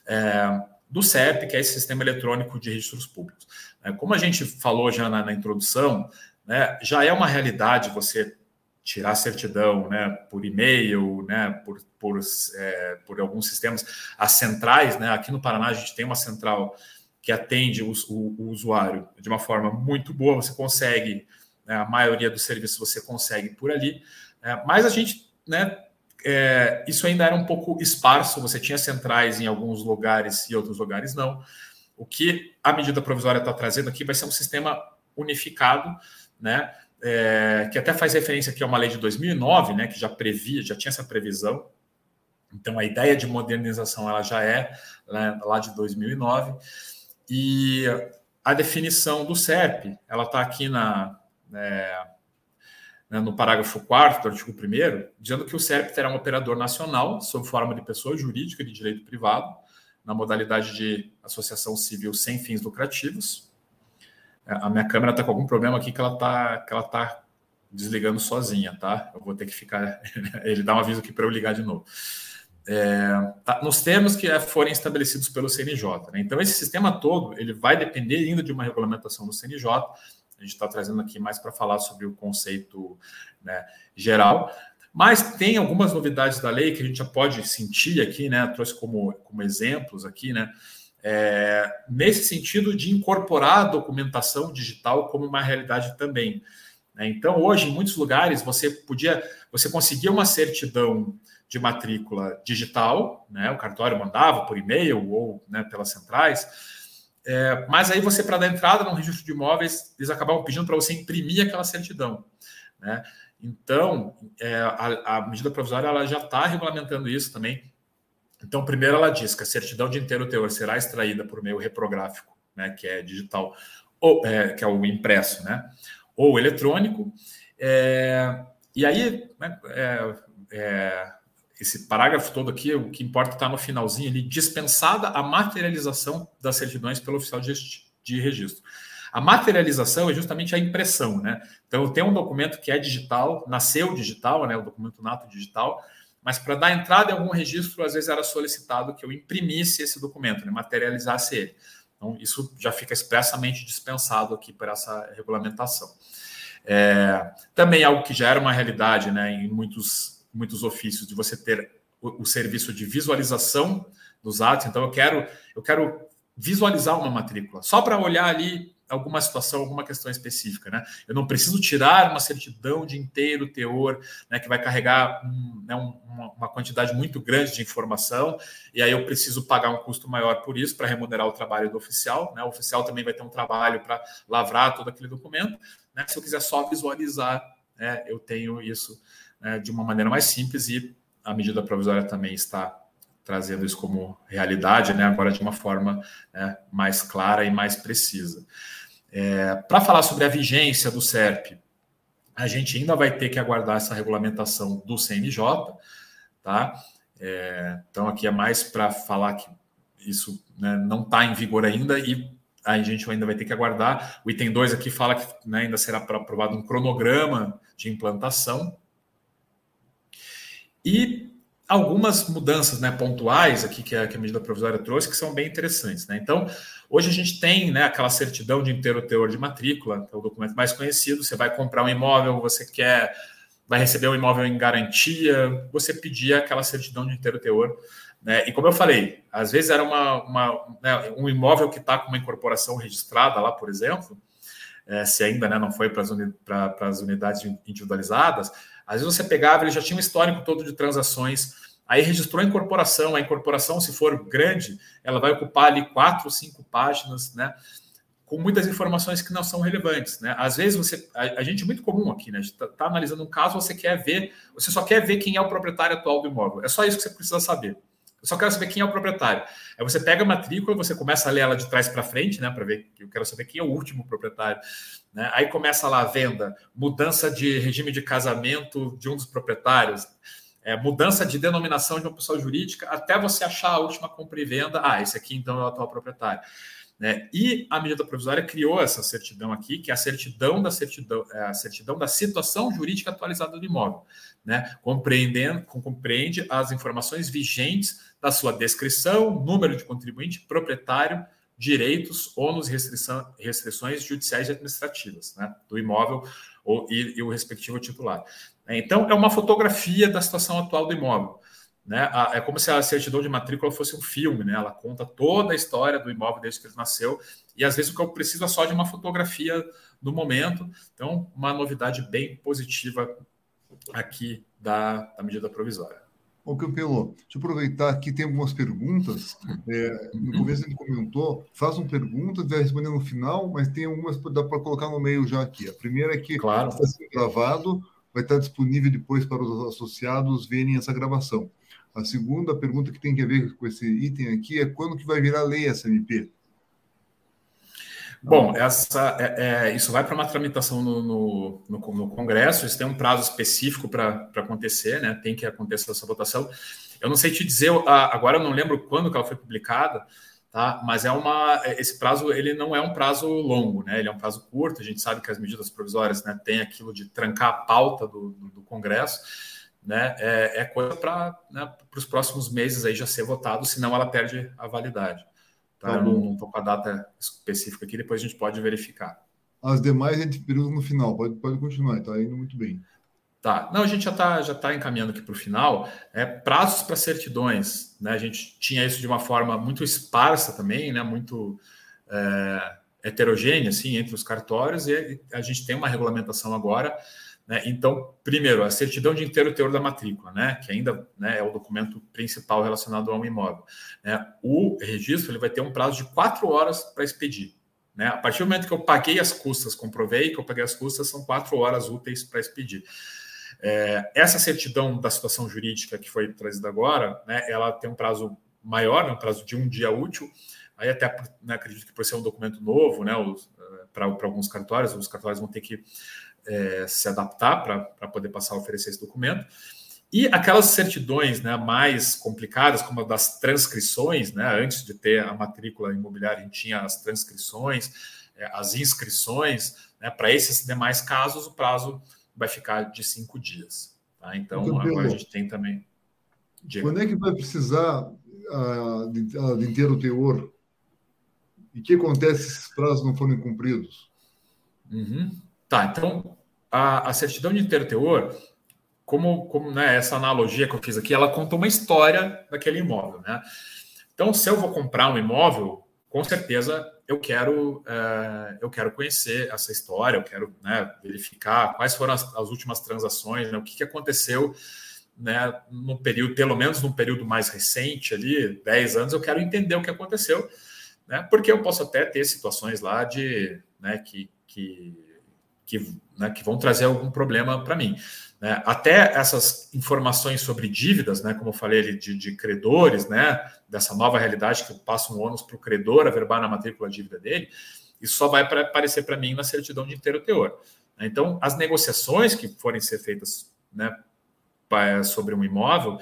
B: é, do CEP, que é esse Sistema Eletrônico de Registros Públicos. É, como a gente falou já na, na introdução, né, já é uma realidade você tirar certidão né, por e-mail, né, por, por, é, por alguns sistemas, as centrais, né, aqui no Paraná a gente tem uma central que atende o, o, o usuário de uma forma muito boa, você consegue né? A maioria dos serviços você consegue por ali. Né? Mas a gente, né, é, isso ainda era um pouco esparso, você tinha centrais em alguns lugares e outros lugares não. O que a medida provisória está trazendo aqui vai ser um sistema unificado, né? É, que até faz referência aqui a uma lei de 2009, né, que já previa, já tinha essa previsão. Então a ideia de modernização ela já é né, lá de 2009 e a definição do CEP ela está aqui na, é, né, no parágrafo 4 do artigo 1 dizendo que o CERP terá um operador nacional, sob forma de pessoa jurídica de direito privado, na modalidade de associação civil sem fins lucrativos. É, a minha câmera está com algum problema aqui que ela está que ela tá desligando sozinha, tá? Eu vou ter que ficar. Ele dá um aviso aqui para eu ligar de novo. É, tá, nos termos que forem estabelecidos pelo CNJ. Né? Então, esse sistema todo ele vai depender ainda de uma regulamentação do CNJ a gente está trazendo aqui mais para falar sobre o conceito né, geral. Mas tem algumas novidades da lei que a gente já pode sentir aqui, né? Trouxe como, como exemplos aqui, né? É, nesse sentido de incorporar a documentação digital como uma realidade também. Né? Então, hoje, em muitos lugares, você podia, você conseguia uma certidão de matrícula digital, né? O cartório mandava por e-mail ou né, pelas centrais É, mas aí você, para dar entrada no registro de imóveis, eles acabavam pedindo para você imprimir aquela certidão. Né? Então, é, a, a, medida provisória ela já está regulamentando isso também. Então, primeiro ela diz que a certidão de inteiro teor será extraída por meio reprográfico, né, que é digital, ou é, que é o impresso, né, ou eletrônico. É, e aí, né, é, é, esse parágrafo todo aqui, o que importa está no finalzinho ali, dispensada a materialização das certidões pelo oficial de, registro. A materialização é justamente a impressão, né? Então, eu tenho um documento que é digital, nasceu digital, né? O documento nato digital, mas para dar entrada em algum registro, às vezes era solicitado que eu imprimisse esse documento, né? materializasse ele. Então, isso já fica expressamente dispensado aqui por essa regulamentação. É, também algo que já era uma realidade né, em muitos, muitos ofícios, de você ter o, o serviço de visualização dos atos. Então, eu quero, eu quero visualizar uma matrícula, só para olhar ali alguma situação, alguma questão específica, né? Eu não preciso tirar uma certidão de inteiro teor, né, que vai carregar um, né, uma, uma, quantidade muito grande de informação, e aí eu preciso pagar um custo maior por isso para remunerar o trabalho do oficial, né? O oficial também vai ter um trabalho para lavrar todo aquele documento, né? Se eu quiser só visualizar, né, eu tenho isso né, de uma maneira mais simples e a medida provisória também está trazendo isso como realidade, né, agora de uma forma né, mais clara e mais precisa. É, Para falar sobre a vigência do SERP, a gente ainda vai ter que aguardar essa regulamentação do CNJ, tá? É, então, aqui é mais para falar que isso né, não está em vigor ainda e a gente ainda vai ter que aguardar. O item 2 aqui fala que né, ainda será aprovado um cronograma de implantação. E algumas mudanças né, pontuais aqui que a, que a, medida provisória trouxe que são bem interessantes. Né? Então, hoje a gente tem né, aquela certidão de inteiro teor de matrícula, que é o documento mais conhecido. Você vai comprar um imóvel, você quer, vai receber um imóvel em garantia, você pedir aquela certidão de inteiro teor. Né? E como eu falei, às vezes era uma, uma né, um imóvel que está com uma incorporação registrada lá, por exemplo, é, se ainda né, não foi para as uni, unidades individualizadas, às vezes você pegava, ele já tinha um histórico todo de transações, aí registrou a incorporação, a incorporação, se for grande, ela vai ocupar ali quatro, cinco páginas, né? Com muitas informações que não são relevantes, né? Às vezes você, a, a gente é muito comum aqui, né? A gente está tá analisando um caso, você quer ver, você só quer ver quem é o proprietário atual do imóvel. É só isso que você precisa saber. Só quero saber quem é o proprietário. Aí você pega a matrícula, você começa a ler ela de trás para frente, né? Para ver, eu quero saber quem é o último proprietário. Né? Aí começa lá a venda, mudança de regime de casamento de um dos proprietários, é, mudança de denominação de uma pessoa jurídica, até você achar a última compra e venda. Ah, esse aqui então é o atual proprietário. Né? E a medida provisória criou essa certidão aqui, que é a certidão da certidão, é a certidão da situação jurídica atualizada do imóvel, né? Compreendendo, compreende as informações vigentes da sua descrição, número de contribuinte, proprietário, direitos, ônus e restrições judiciais e administrativas né, do imóvel ou, e, e, o respectivo titular. Então, é uma fotografia da situação atual do imóvel. Né? É como se a certidão de matrícula fosse um filme, né? ela conta toda a história do imóvel desde que ele nasceu, e às vezes o que eu preciso é só de uma fotografia do momento. Então, uma novidade bem positiva aqui da, da medida provisória.
A: Ô, Campelo, deixa eu aproveitar aqui, tem algumas perguntas. É, no começo ele comentou, faz uma pergunta, vai responder no final, mas tem algumas que dá para colocar no meio já aqui. A primeira é que
B: claro.
A: está sendo gravado, vai estar disponível depois para os associados verem essa gravação. A segunda pergunta que tem a ver com esse item aqui é quando que vai virar lei essa MP?
B: Bom, essa, é, é, isso vai para uma tramitação no, no, no, no, Congresso, isso tem um prazo específico para acontecer, né? tem que acontecer essa votação. Eu não sei te dizer, agora eu não lembro quando que ela foi publicada, tá? mas é uma, esse prazo ele não é um prazo longo, né? ele é um prazo curto, a gente sabe que as medidas provisórias né, têm aquilo de trancar a pauta do, do, do Congresso, né? é, é coisa para né, os próximos meses aí já ser votado, senão ela perde a validade. Tá? Eu não estou com a data específica aqui, depois a gente pode verificar.
A: As demais a gente pergunta no final, pode, pode continuar, está indo muito bem.
B: Tá, não, a gente já está já tá encaminhando aqui para o final. É, prazos para certidões, né? A gente tinha isso de uma forma muito esparsa também, né? Muito é, heterogênea, assim, entre os cartórios, e a gente tem uma regulamentação agora Né? Então, primeiro, a certidão de inteiro teor da matrícula, né? que ainda né, é o documento principal relacionado a um imóvel. Né? O registro ele vai ter um prazo de quatro horas para expedir. Né? A partir do momento que eu paguei as custas, comprovei que eu paguei as custas, são quatro horas úteis para expedir. É, essa certidão da situação jurídica que foi trazida agora, né, ela tem um prazo maior, né, um prazo de um dia útil. Aí até né, acredito que por ser um documento novo, né, eh, para alguns cartórios, os cartórios vão ter que é, se adaptar para poder passar a oferecer esse documento. E aquelas certidões né, mais complicadas, como a das transcrições, né, antes de ter a matrícula imobiliária, a gente tinha as transcrições, é, as inscrições. Né, para esses demais casos, o prazo vai ficar de cinco dias. Tá? Então, então agora a gente tem também.
A: Diego. Quando é que vai precisar uh, de, uh, de inteiro teor? E o que acontece se esses prazos não forem cumpridos?
B: Uhum. Tá, então a, a certidão de inteiro teor, como, como né, essa analogia que eu fiz aqui, ela conta uma história daquele imóvel. Né? Então, se eu vou comprar um imóvel, com certeza eu quero é, eu quero conhecer essa história, eu quero né, verificar quais foram as, as últimas transações, né, o que, que aconteceu né, no período, pelo menos num período mais recente ali, 10 anos, eu quero entender o que aconteceu, né, porque eu posso até ter situações lá de né, que, que que, né, que vão trazer algum problema para mim. Né? Até essas informações sobre dívidas, né, como eu falei de, de credores, né, dessa nova realidade que passa um ônus para o credor averbar na matrícula a dívida dele, isso só vai aparecer para mim na certidão de inteiro teor. Então, as negociações que forem ser feitas né, sobre um imóvel,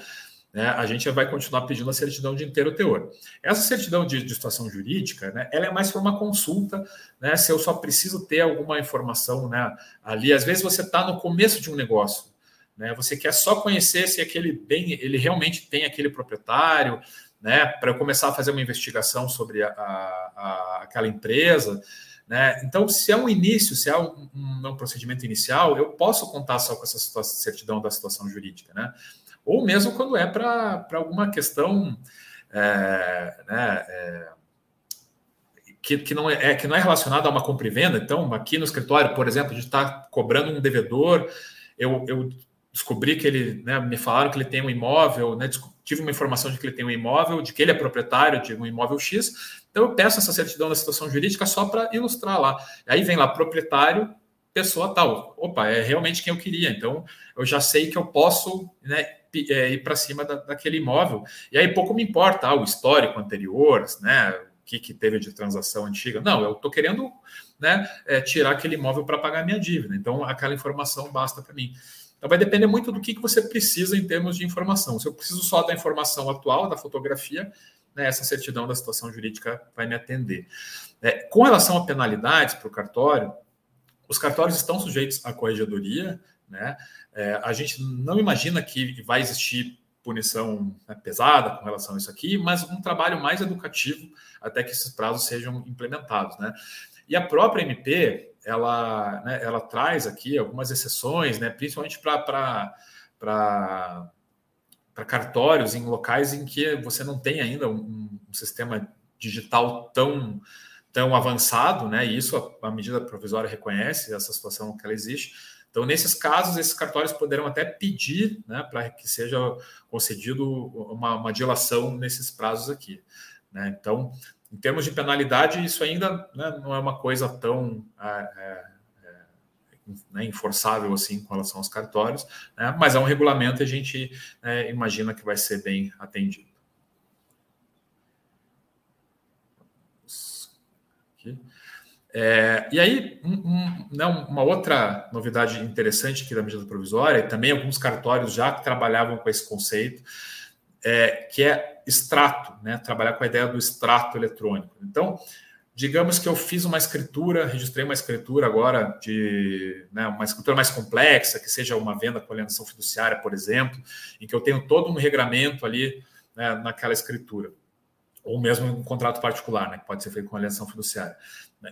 B: né, a gente vai continuar pedindo a certidão de inteiro teor. Essa certidão de, de situação jurídica, né, ela é mais para uma consulta, né, se eu só preciso ter alguma informação né, ali. Às vezes você está no começo de um negócio, né, você quer só conhecer se aquele bem, ele realmente tem aquele proprietário, né, para eu começar a fazer uma investigação sobre a, a, aquela empresa. Né? Então, se é um início, se é um, um, um procedimento inicial, eu posso contar só com essa certidão da situação jurídica. Né? Ou mesmo quando é para alguma questão é, né, é, que, que, não é, é, que não é relacionada a uma compra e venda. Então, aqui no escritório, por exemplo, a gente está cobrando um devedor, eu, eu descobri que ele, né, me falaram que ele tem um imóvel, né, tive uma informação de que ele tem um imóvel, de que ele é proprietário de um imóvel X, então eu peço essa certidão da situação jurídica só para ilustrar lá. Aí vem lá proprietário, pessoa tal. Opa, é realmente quem eu queria. Então eu já sei que eu posso né, é, ir para cima da, daquele imóvel. E aí pouco me importa ah, o histórico anterior, né? O que, que teve de transação antiga. Não, eu estou querendo né, é, tirar aquele imóvel para pagar minha dívida. Então, aquela informação basta para mim. Então, vai depender muito do que, que você precisa em termos de informação. Se eu preciso só da informação atual, da fotografia, né, essa certidão da situação jurídica vai me atender. É, com relação a penalidades para o cartório, os cartórios estão sujeitos à corregedoria, né? É, a gente não imagina que vai existir punição né, pesada com relação a isso aqui, mas um trabalho mais educativo até que esses prazos sejam implementados, né? E a própria MP, ela, né, ela traz aqui algumas exceções, né, principalmente para cartórios em locais em que você não tem ainda um, um sistema digital tão tão avançado, né? E isso a, a medida provisória reconhece essa situação que ela existe então, nesses casos, esses cartórios poderão até pedir né, para que seja concedido uma, uma dilação nesses prazos aqui. Né? Então, em termos de penalidade, isso ainda né, não é uma coisa tão é, é, é, né, enforçável assim com relação aos cartórios, né? mas é um regulamento e a gente né, imagina que vai ser bem atendido. Aqui. É, e aí, um, um, né, uma outra novidade interessante aqui da medida provisória, e também alguns cartórios já trabalhavam com esse conceito, é, que é extrato, né, trabalhar com a ideia do extrato eletrônico. Então, digamos que eu fiz uma escritura, registrei uma escritura agora de né, uma escritura mais complexa, que seja uma venda com alienação fiduciária, por exemplo, em que eu tenho todo um regramento ali né, naquela escritura, ou mesmo um contrato particular, né, que pode ser feito com alienação fiduciária.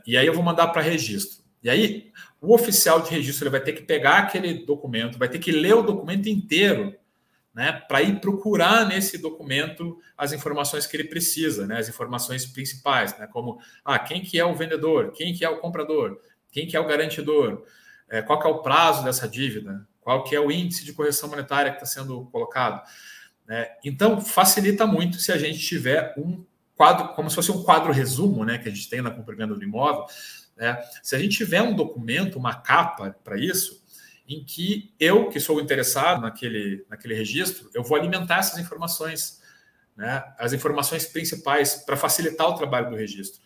B: E aí eu vou mandar para registro. E aí o oficial de registro ele vai ter que pegar aquele documento, vai ter que ler o documento inteiro, né, para ir procurar nesse documento as informações que ele precisa, né, as informações principais, né, como ah, quem que é o vendedor, quem que é o comprador, quem que é o garantidor, é, qual que é o prazo dessa dívida, qual que é o índice de correção monetária que está sendo colocado. Né? Então, facilita muito se a gente tiver um quadro, como se fosse um quadro resumo, né, que a gente tem na compra e venda do imóvel. Né? Se a gente tiver um documento, uma capa para isso, em que eu, que sou interessado naquele, naquele registro, eu vou alimentar essas informações, né? as informações principais para facilitar o trabalho do registro.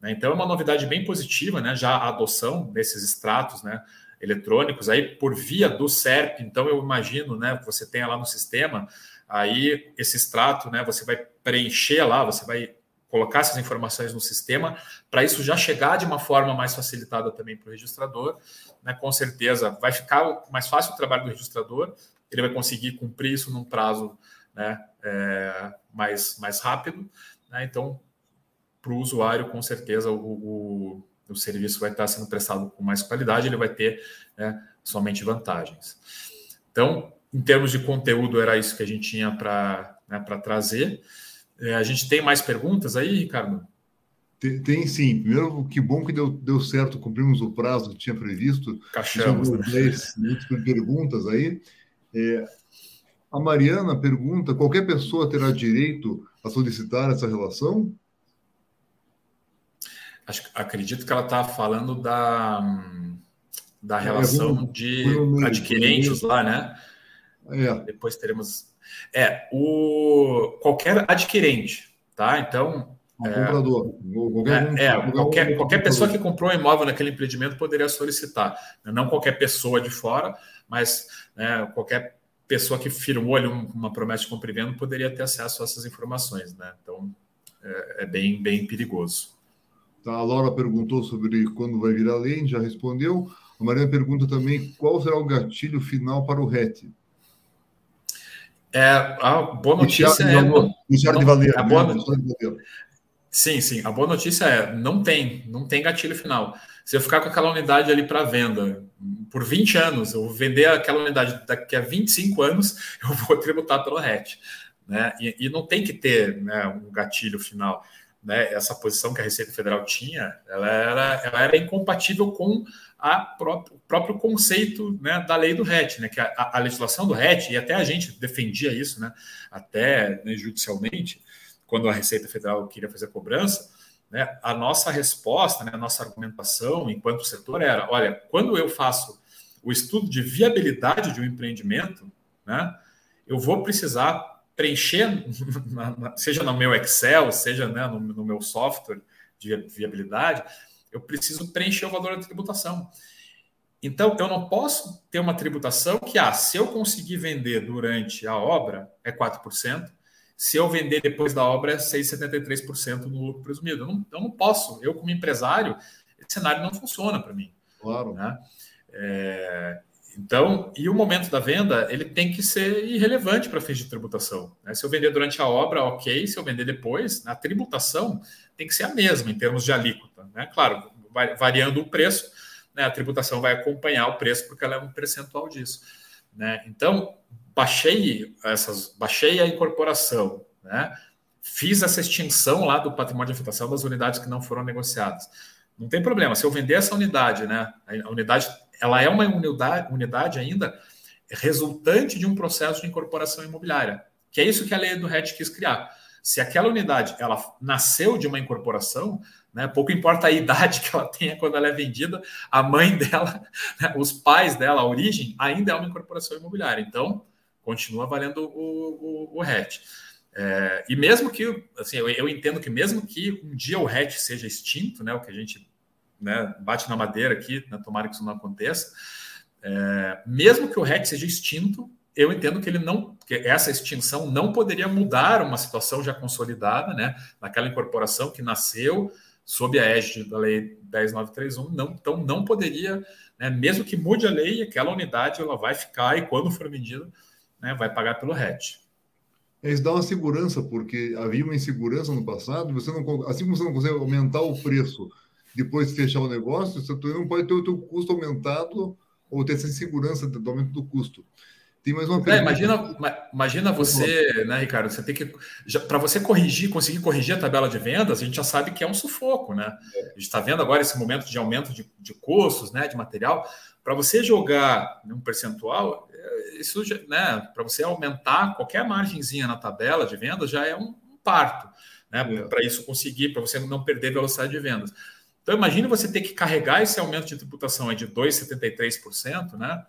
B: Né? Então, é uma novidade bem positiva, né? já a adoção desses extratos, né? eletrônicos aí por via do SERP. Então eu imagino, né, você tenha lá no sistema, aí esse extrato, né, você vai preencher lá, você vai colocar essas informações no sistema para isso já chegar de uma forma mais facilitada também para o registrador, né? Com certeza vai ficar mais fácil o trabalho do registrador, ele vai conseguir cumprir isso num prazo, né, é, mais mais rápido, né? Então para o usuário, com certeza o, o o serviço vai estar sendo prestado com mais qualidade, ele vai ter né, somente vantagens. Então, em termos de conteúdo, era isso que a gente tinha para né, trazer. É, a gente tem mais perguntas aí, Ricardo?
A: Tem, tem, sim. Primeiro, que bom que deu, deu certo, cumprimos o prazo que tinha previsto.
B: Caixamos. Né?
A: 10 perguntas aí. É, a Mariana pergunta: qualquer pessoa terá direito a solicitar essa relação?
B: Acho, acredito que ela está falando da, da é, relação de adquirentes lá, né? É. Depois teremos. É, o qualquer adquirente, tá? Então.
A: Um é, comprador.
B: Qualquer, é, é qualquer, qualquer pessoa que comprou um imóvel naquele empreendimento poderia solicitar. Não qualquer pessoa de fora, mas né, qualquer pessoa que firmou ali uma promessa de compra e venda poderia ter acesso a essas informações, né? Então é, é bem, bem perigoso.
A: Tá, a Laura perguntou sobre quando vai virar lei, já respondeu. A Mariana pergunta também qual será o gatilho final para o RET.
B: É, a boa notícia é. Não,
A: de Valer,
B: a boa, né? Sim, sim. A boa notícia é não tem, não tem gatilho final. Se eu ficar com aquela unidade ali para venda por 20 anos, eu vender aquela unidade daqui a 25 anos, eu vou tributar pelo RET. Né? E, e não tem que ter né, um gatilho final né, essa posição que a Receita Federal tinha, ela era, ela era incompatível com próprio, o próprio conceito né, da lei do RET, né, que a, a, legislação do RET, e até a gente defendia isso, né, até né, judicialmente, quando a Receita Federal queria fazer a cobrança, né, a nossa resposta, né, a nossa argumentação enquanto setor era, olha, quando eu faço o estudo de viabilidade de um empreendimento, né, eu vou precisar preencher, seja no meu Excel, seja né, no, no, meu software de viabilidade, eu preciso preencher o valor da tributação. Então, eu não posso ter uma tributação que, ah, se eu conseguir vender durante a obra, é 4%, se eu vender depois da obra, é 6,73% no lucro presumido. Eu não, eu não posso, eu como empresário, esse cenário não funciona para mim.
A: Claro.
B: Né? É, então, e o momento da venda, ele tem que ser irrelevante para fins de tributação. Né? Se eu vender durante a obra, ok. Se eu vender depois, a tributação tem que ser a mesma em termos de alíquota. Né? Claro, variando o preço, né? a tributação vai acompanhar o preço porque ela é um percentual disso. Né? Então, baixei essas, baixei a incorporação, né? fiz essa extinção lá do patrimônio de afetação das unidades que não foram negociadas. Não tem problema. Se eu vender essa unidade, né? A unidade ela é uma unidade, unidade ainda resultante de um processo de incorporação imobiliária, que é isso que a lei do RET quis criar. Se aquela unidade ela nasceu de uma incorporação, né, pouco importa a idade que ela tenha quando ela é vendida, a mãe dela, né, os pais dela, a origem, ainda é uma incorporação imobiliária. Então, continua valendo o, o, o RET. É, e mesmo que, assim, eu, eu, entendo que mesmo que um dia o RET seja extinto, né, o que a gente né, bate na madeira aqui, né, tomara que isso não aconteça. É, mesmo que o RET seja extinto, eu entendo que ele não, que essa extinção não poderia mudar uma situação já consolidada, né, naquela incorporação que nasceu sob a égide da lei 10931, não, então não poderia, né, mesmo que mude a lei, aquela unidade ela vai ficar e quando for vendida, né, vai pagar pelo RET.
A: Isso dá uma segurança, porque havia uma insegurança no passado, você não, assim como você não consegue aumentar o preço depois de fechar o negócio, você não pode ter o teu custo aumentado ou ter essa insegurança do aumento do custo. Tem mais uma
B: pergunta. É, imagina, imagina você, né, Ricardo? Você tem que. Para você corrigir, conseguir corrigir a tabela de vendas, a gente já sabe que é um sufoco, né? É. A gente está vendo agora esse momento de aumento de, de custos, né, de material. para você jogar um percentual, é, isso, né, para você aumentar qualquer margenzinha na tabela de vendas já é um parto, né, é. para isso conseguir, para você não perder velocidade de vendas. Então, imagine você ter que carregar esse aumento de tributação aí de 2,73%, né?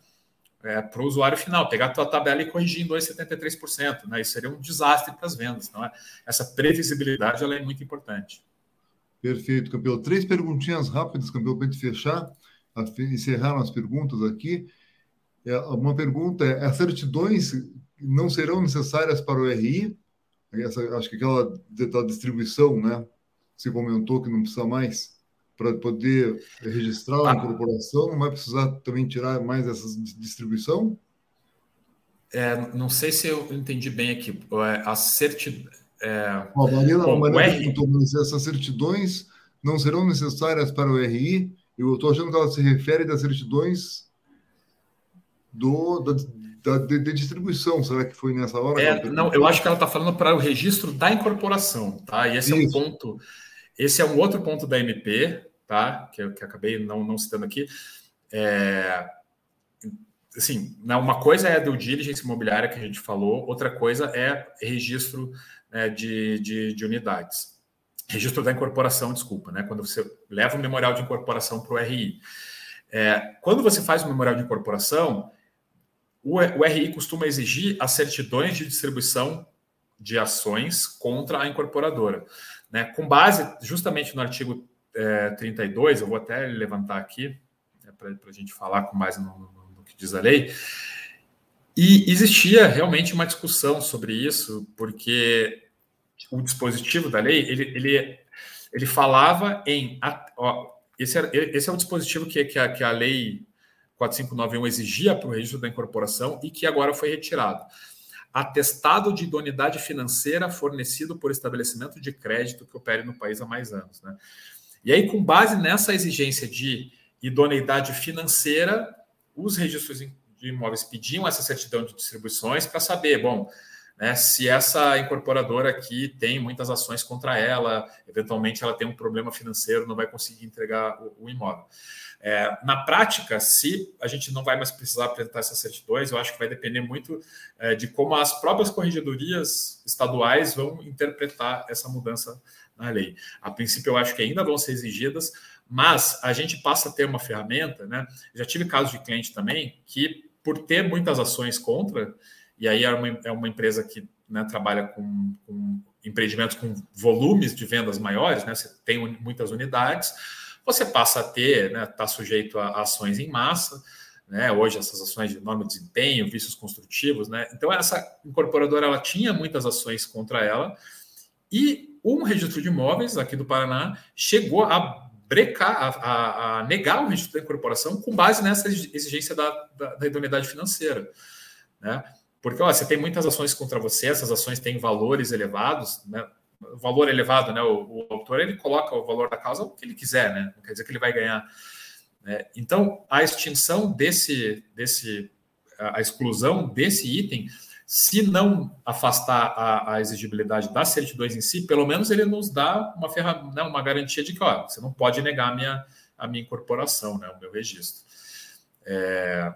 B: É, para o usuário final, pegar a tua tabela e corrigir em 2,73%, né? Isso seria um desastre para as vendas, não é? Essa previsibilidade ela é muito importante.
A: Perfeito, campeão. Três perguntinhas rápidas, campeão, para a gente fechar, encerrar as perguntas aqui. É, uma pergunta é: as certidões não serão necessárias para o RI? Essa, acho que aquela da distribuição, né? Você comentou que não precisa mais para poder registrar a incorporação, não vai precisar também tirar mais essa distribuição?
B: É, não sei se eu entendi bem aqui. É, a certidão. É...
A: Bom, Marina, perguntou, mas essas certidões não serão necessárias para o RI? Eu estou achando que ela se refere das certidões do, da, da de, de, distribuição. Será que foi nessa hora?
B: É, não, eu acho que ela está falando para o registro da incorporação, tá? E esse Isso. é um ponto esse é um outro ponto da MP, tá? Que eu que acabei não, não citando aqui. É, assim, né, uma coisa é a due diligence imobiliária que a gente falou, outra coisa é registro né, de, de, de, unidades. Registro da incorporação, desculpa, né? Quando você leva o memorial de incorporação para o RI. É, quando você faz o memorial de incorporação, o, o RI costuma exigir as certidões de distribuição de ações contra a incorporadora. Né? Com base justamente no artigo é, 32, eu vou até levantar aqui, né, para a gente falar com mais no, no, no, que diz a lei. E existia realmente uma discussão sobre isso, porque o dispositivo da lei, ele, ele, ele falava em... Ó, esse, é, esse é o dispositivo que, que, a, que a lei 4591 exigia para o registro da incorporação e que agora foi retirado atestado de idoneidade financeira fornecido por estabelecimento de crédito que opere no país há mais anos. Né? E aí, com base nessa exigência de idoneidade financeira, os registros de imóveis pediam essa certidão de distribuições para saber, bom, né, se essa incorporadora aqui tem muitas ações contra ela, eventualmente ela tem um problema financeiro, não vai conseguir entregar o, o imóvel. É, na prática, se a gente não vai mais precisar apresentar essas certidões, eu acho que vai depender muito é, de como as próprias corregedorias estaduais vão interpretar essa mudança na lei. A princípio, eu acho que ainda vão ser exigidas, mas a gente passa a ter uma ferramenta, né? Já tive casos de cliente também que, por ter muitas ações contra, e aí é uma, é uma empresa que né, trabalha com, com empreendimentos com volumes de vendas maiores, né? Você tem muitas unidades você passa a ter, né, tá sujeito a ações em massa, né, hoje essas ações de enorme desempenho, vícios construtivos, né, então essa incorporadora ela tinha muitas ações contra ela e um registro de imóveis aqui do Paraná chegou a brecar, a, a, a negar o registro da incorporação com base nessa exigência da, da, da idoneidade financeira, né, porque ó, você tem muitas ações contra você, essas ações têm valores elevados, né, valor elevado, né? O, o, autor ele coloca o valor da causa o que ele quiser, né? Não quer dizer que ele vai ganhar. Né? Então, a extinção desse, desse, a exclusão desse item, se não afastar a, a exigibilidade das certidões em si, pelo menos ele nos dá uma ferramenta, né? uma garantia de que ó, você não pode negar a minha, a minha incorporação, né? O meu registro. É,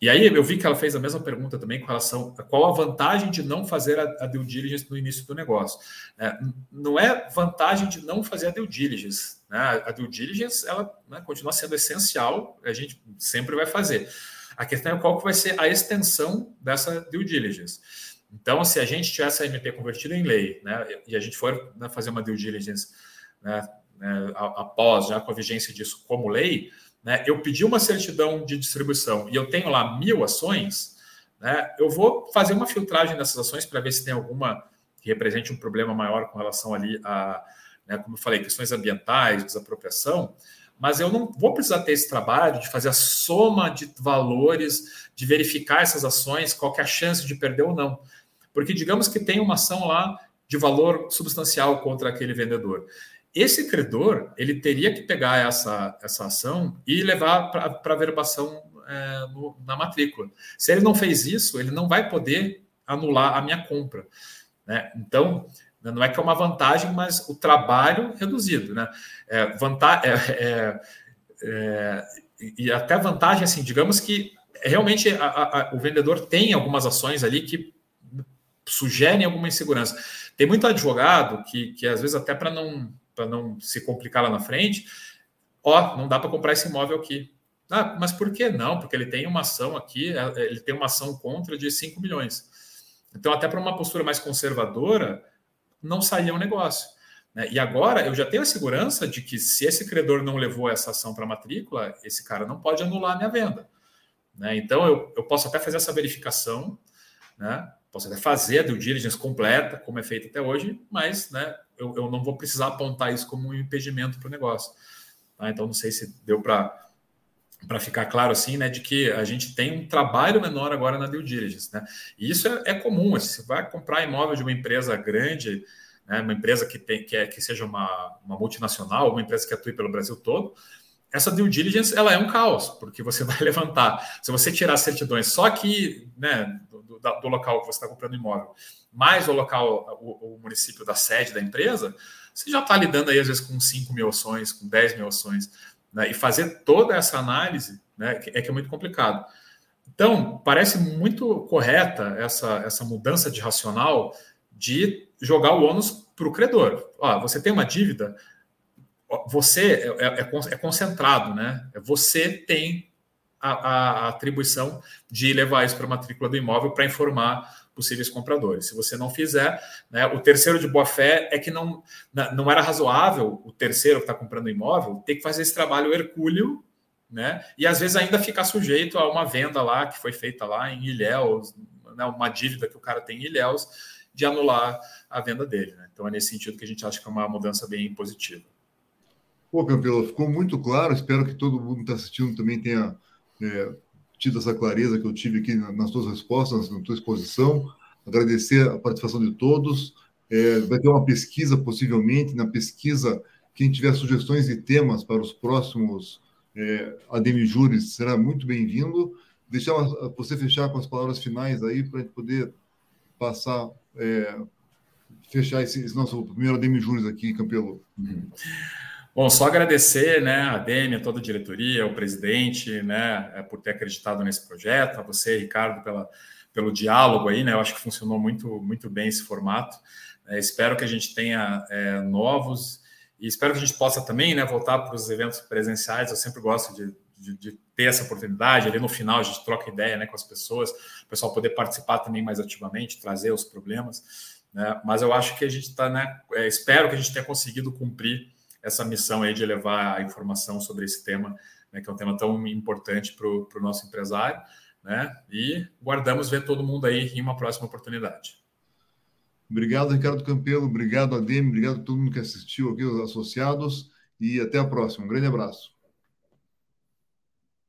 B: e aí eu vi que ela fez a mesma pergunta também com relação a qual a vantagem de não fazer a, a due diligence no início do negócio. É, não é vantagem de não fazer a due diligence. Né? A due diligence ela né, continua sendo essencial, a gente sempre vai fazer. A questão é qual que vai ser a extensão dessa due diligence. Então, se a gente tiver essa MP convertida em lei, né, e a gente for né, fazer uma due diligence né, né após, já com a vigência disso como lei, né, eu pedi uma certidão de distribuição e eu tenho lá mil ações, né, eu vou fazer uma filtragem dessas ações para ver se tem alguma que represente um problema maior com relação ali a, né, como eu falei, questões ambientais, desapropriação, mas eu não vou precisar ter esse trabalho de fazer a soma de valores, de verificar essas ações, qual é a chance de perder ou não. Porque digamos que tem uma ação lá de valor substancial contra aquele vendedor. Esse credor ele teria que pegar essa, essa ação e levar para a verbação é, no, na matrícula. Se ele não fez isso, ele não vai poder anular a minha compra. Né? Então, não é que é uma vantagem, mas o trabalho reduzido. Né? É, é, é, é, e até vantagem, assim, digamos que realmente a, a, o vendedor tem algumas ações ali que sugerem alguma insegurança. Tem muito advogado que, que às vezes, até para não, não se complicar lá na frente, ó, não dá para comprar esse imóvel aqui. Ah, mas por que não? Porque ele tem uma ação aqui, é, ele tem uma ação contra de 5 milhões. Então, até para uma postura mais conservadora, não saía um negócio. Né? E agora eu já tenho a segurança de que se esse credor não levou essa ação para matrícula, esse cara não pode anular a minha venda. Né? Então, eu, eu posso até fazer essa verificação, né? posso até fazer a due diligence completa, como é feito até hoje, mas né, eu, eu não vou precisar apontar isso como um impedimento para o negócio. Tá? Então, não sei se deu para para ficar claro assim, né, de que a gente tem um trabalho menor agora na due diligence, né? E isso é, é comum. Assim, você vai comprar imóvel de uma empresa grande, né, uma empresa que tem que, é, que seja uma, uma multinacional, uma empresa que atue pelo Brasil todo, essa due diligence ela é um caos, porque você vai levantar. Se você tirar certidões só aqui, né, do, do, do local que você está comprando imóvel, mais o local, o, o município da sede da empresa, você já está lidando aí às vezes com 5 mil ações, com 10 mil ações. Né? E fazer toda essa análise né, é que é muito complicado. Então, parece muito correta essa, essa mudança de racional de jogar o ônus para o credor. Ó, você tem uma dívida, você é, é, é, é concentrado, né? Você tem a, a, atribuição de levar isso para a matrícula do imóvel para informar possíveis compradores. Se você não fizer, né, o terceiro de boa fé é que não, não era razoável o terceiro que está comprando imóvel ter que fazer esse trabalho hercúleo, né? E às vezes ainda ficar sujeito a uma venda lá que foi feita lá em Ilhéus, né, uma dívida que o cara tem em Ilhéus, de anular a venda dele. Né? Então é nesse sentido que a gente acha que é uma mudança bem positiva.
A: Pô, Campelo, ficou muito claro. Espero que todo mundo que está assistindo também tenha é, tido essa clareza que eu tive aqui nas suas respostas, na tua exposição. Agradecer a participação de todos. É, vai ter uma pesquisa, possivelmente. Na pesquisa, quem tiver sugestões de temas para os próximos é, ADM Júris será muito bem-vindo. Deixar você fechar com as palavras finais aí para poder passar, é, fechar esse, esse, nosso primeiro ADM Júris aqui, Campelo. Uhum.
B: Bom, só agradecer né, a Demi, a toda a diretoria, o presidente, né, é, por ter acreditado nesse projeto, a você, Ricardo, pela, pelo diálogo aí, né? Eu acho que funcionou muito, muito bem esse formato. É, espero que a gente tenha é, novos e espero que a gente possa também né, voltar para os eventos presenciais. Eu sempre gosto de, de, de, ter essa oportunidade. Ali no final a gente troca ideia né, com as pessoas, o pessoal poder participar também mais ativamente, trazer os problemas. Né? Mas eu acho que a gente está, né? É, espero que a gente tenha conseguido cumprir essa missão aí de levar a informação sobre esse tema, né, que é um tema tão importante para o nosso empresário, né? E guardamos ver todo mundo aí em uma próxima oportunidade.
A: Obrigado, Ricardo Campelo, obrigado, Adem, obrigado a todo mundo que assistiu aqui, os associados, e até a próxima. Um grande abraço.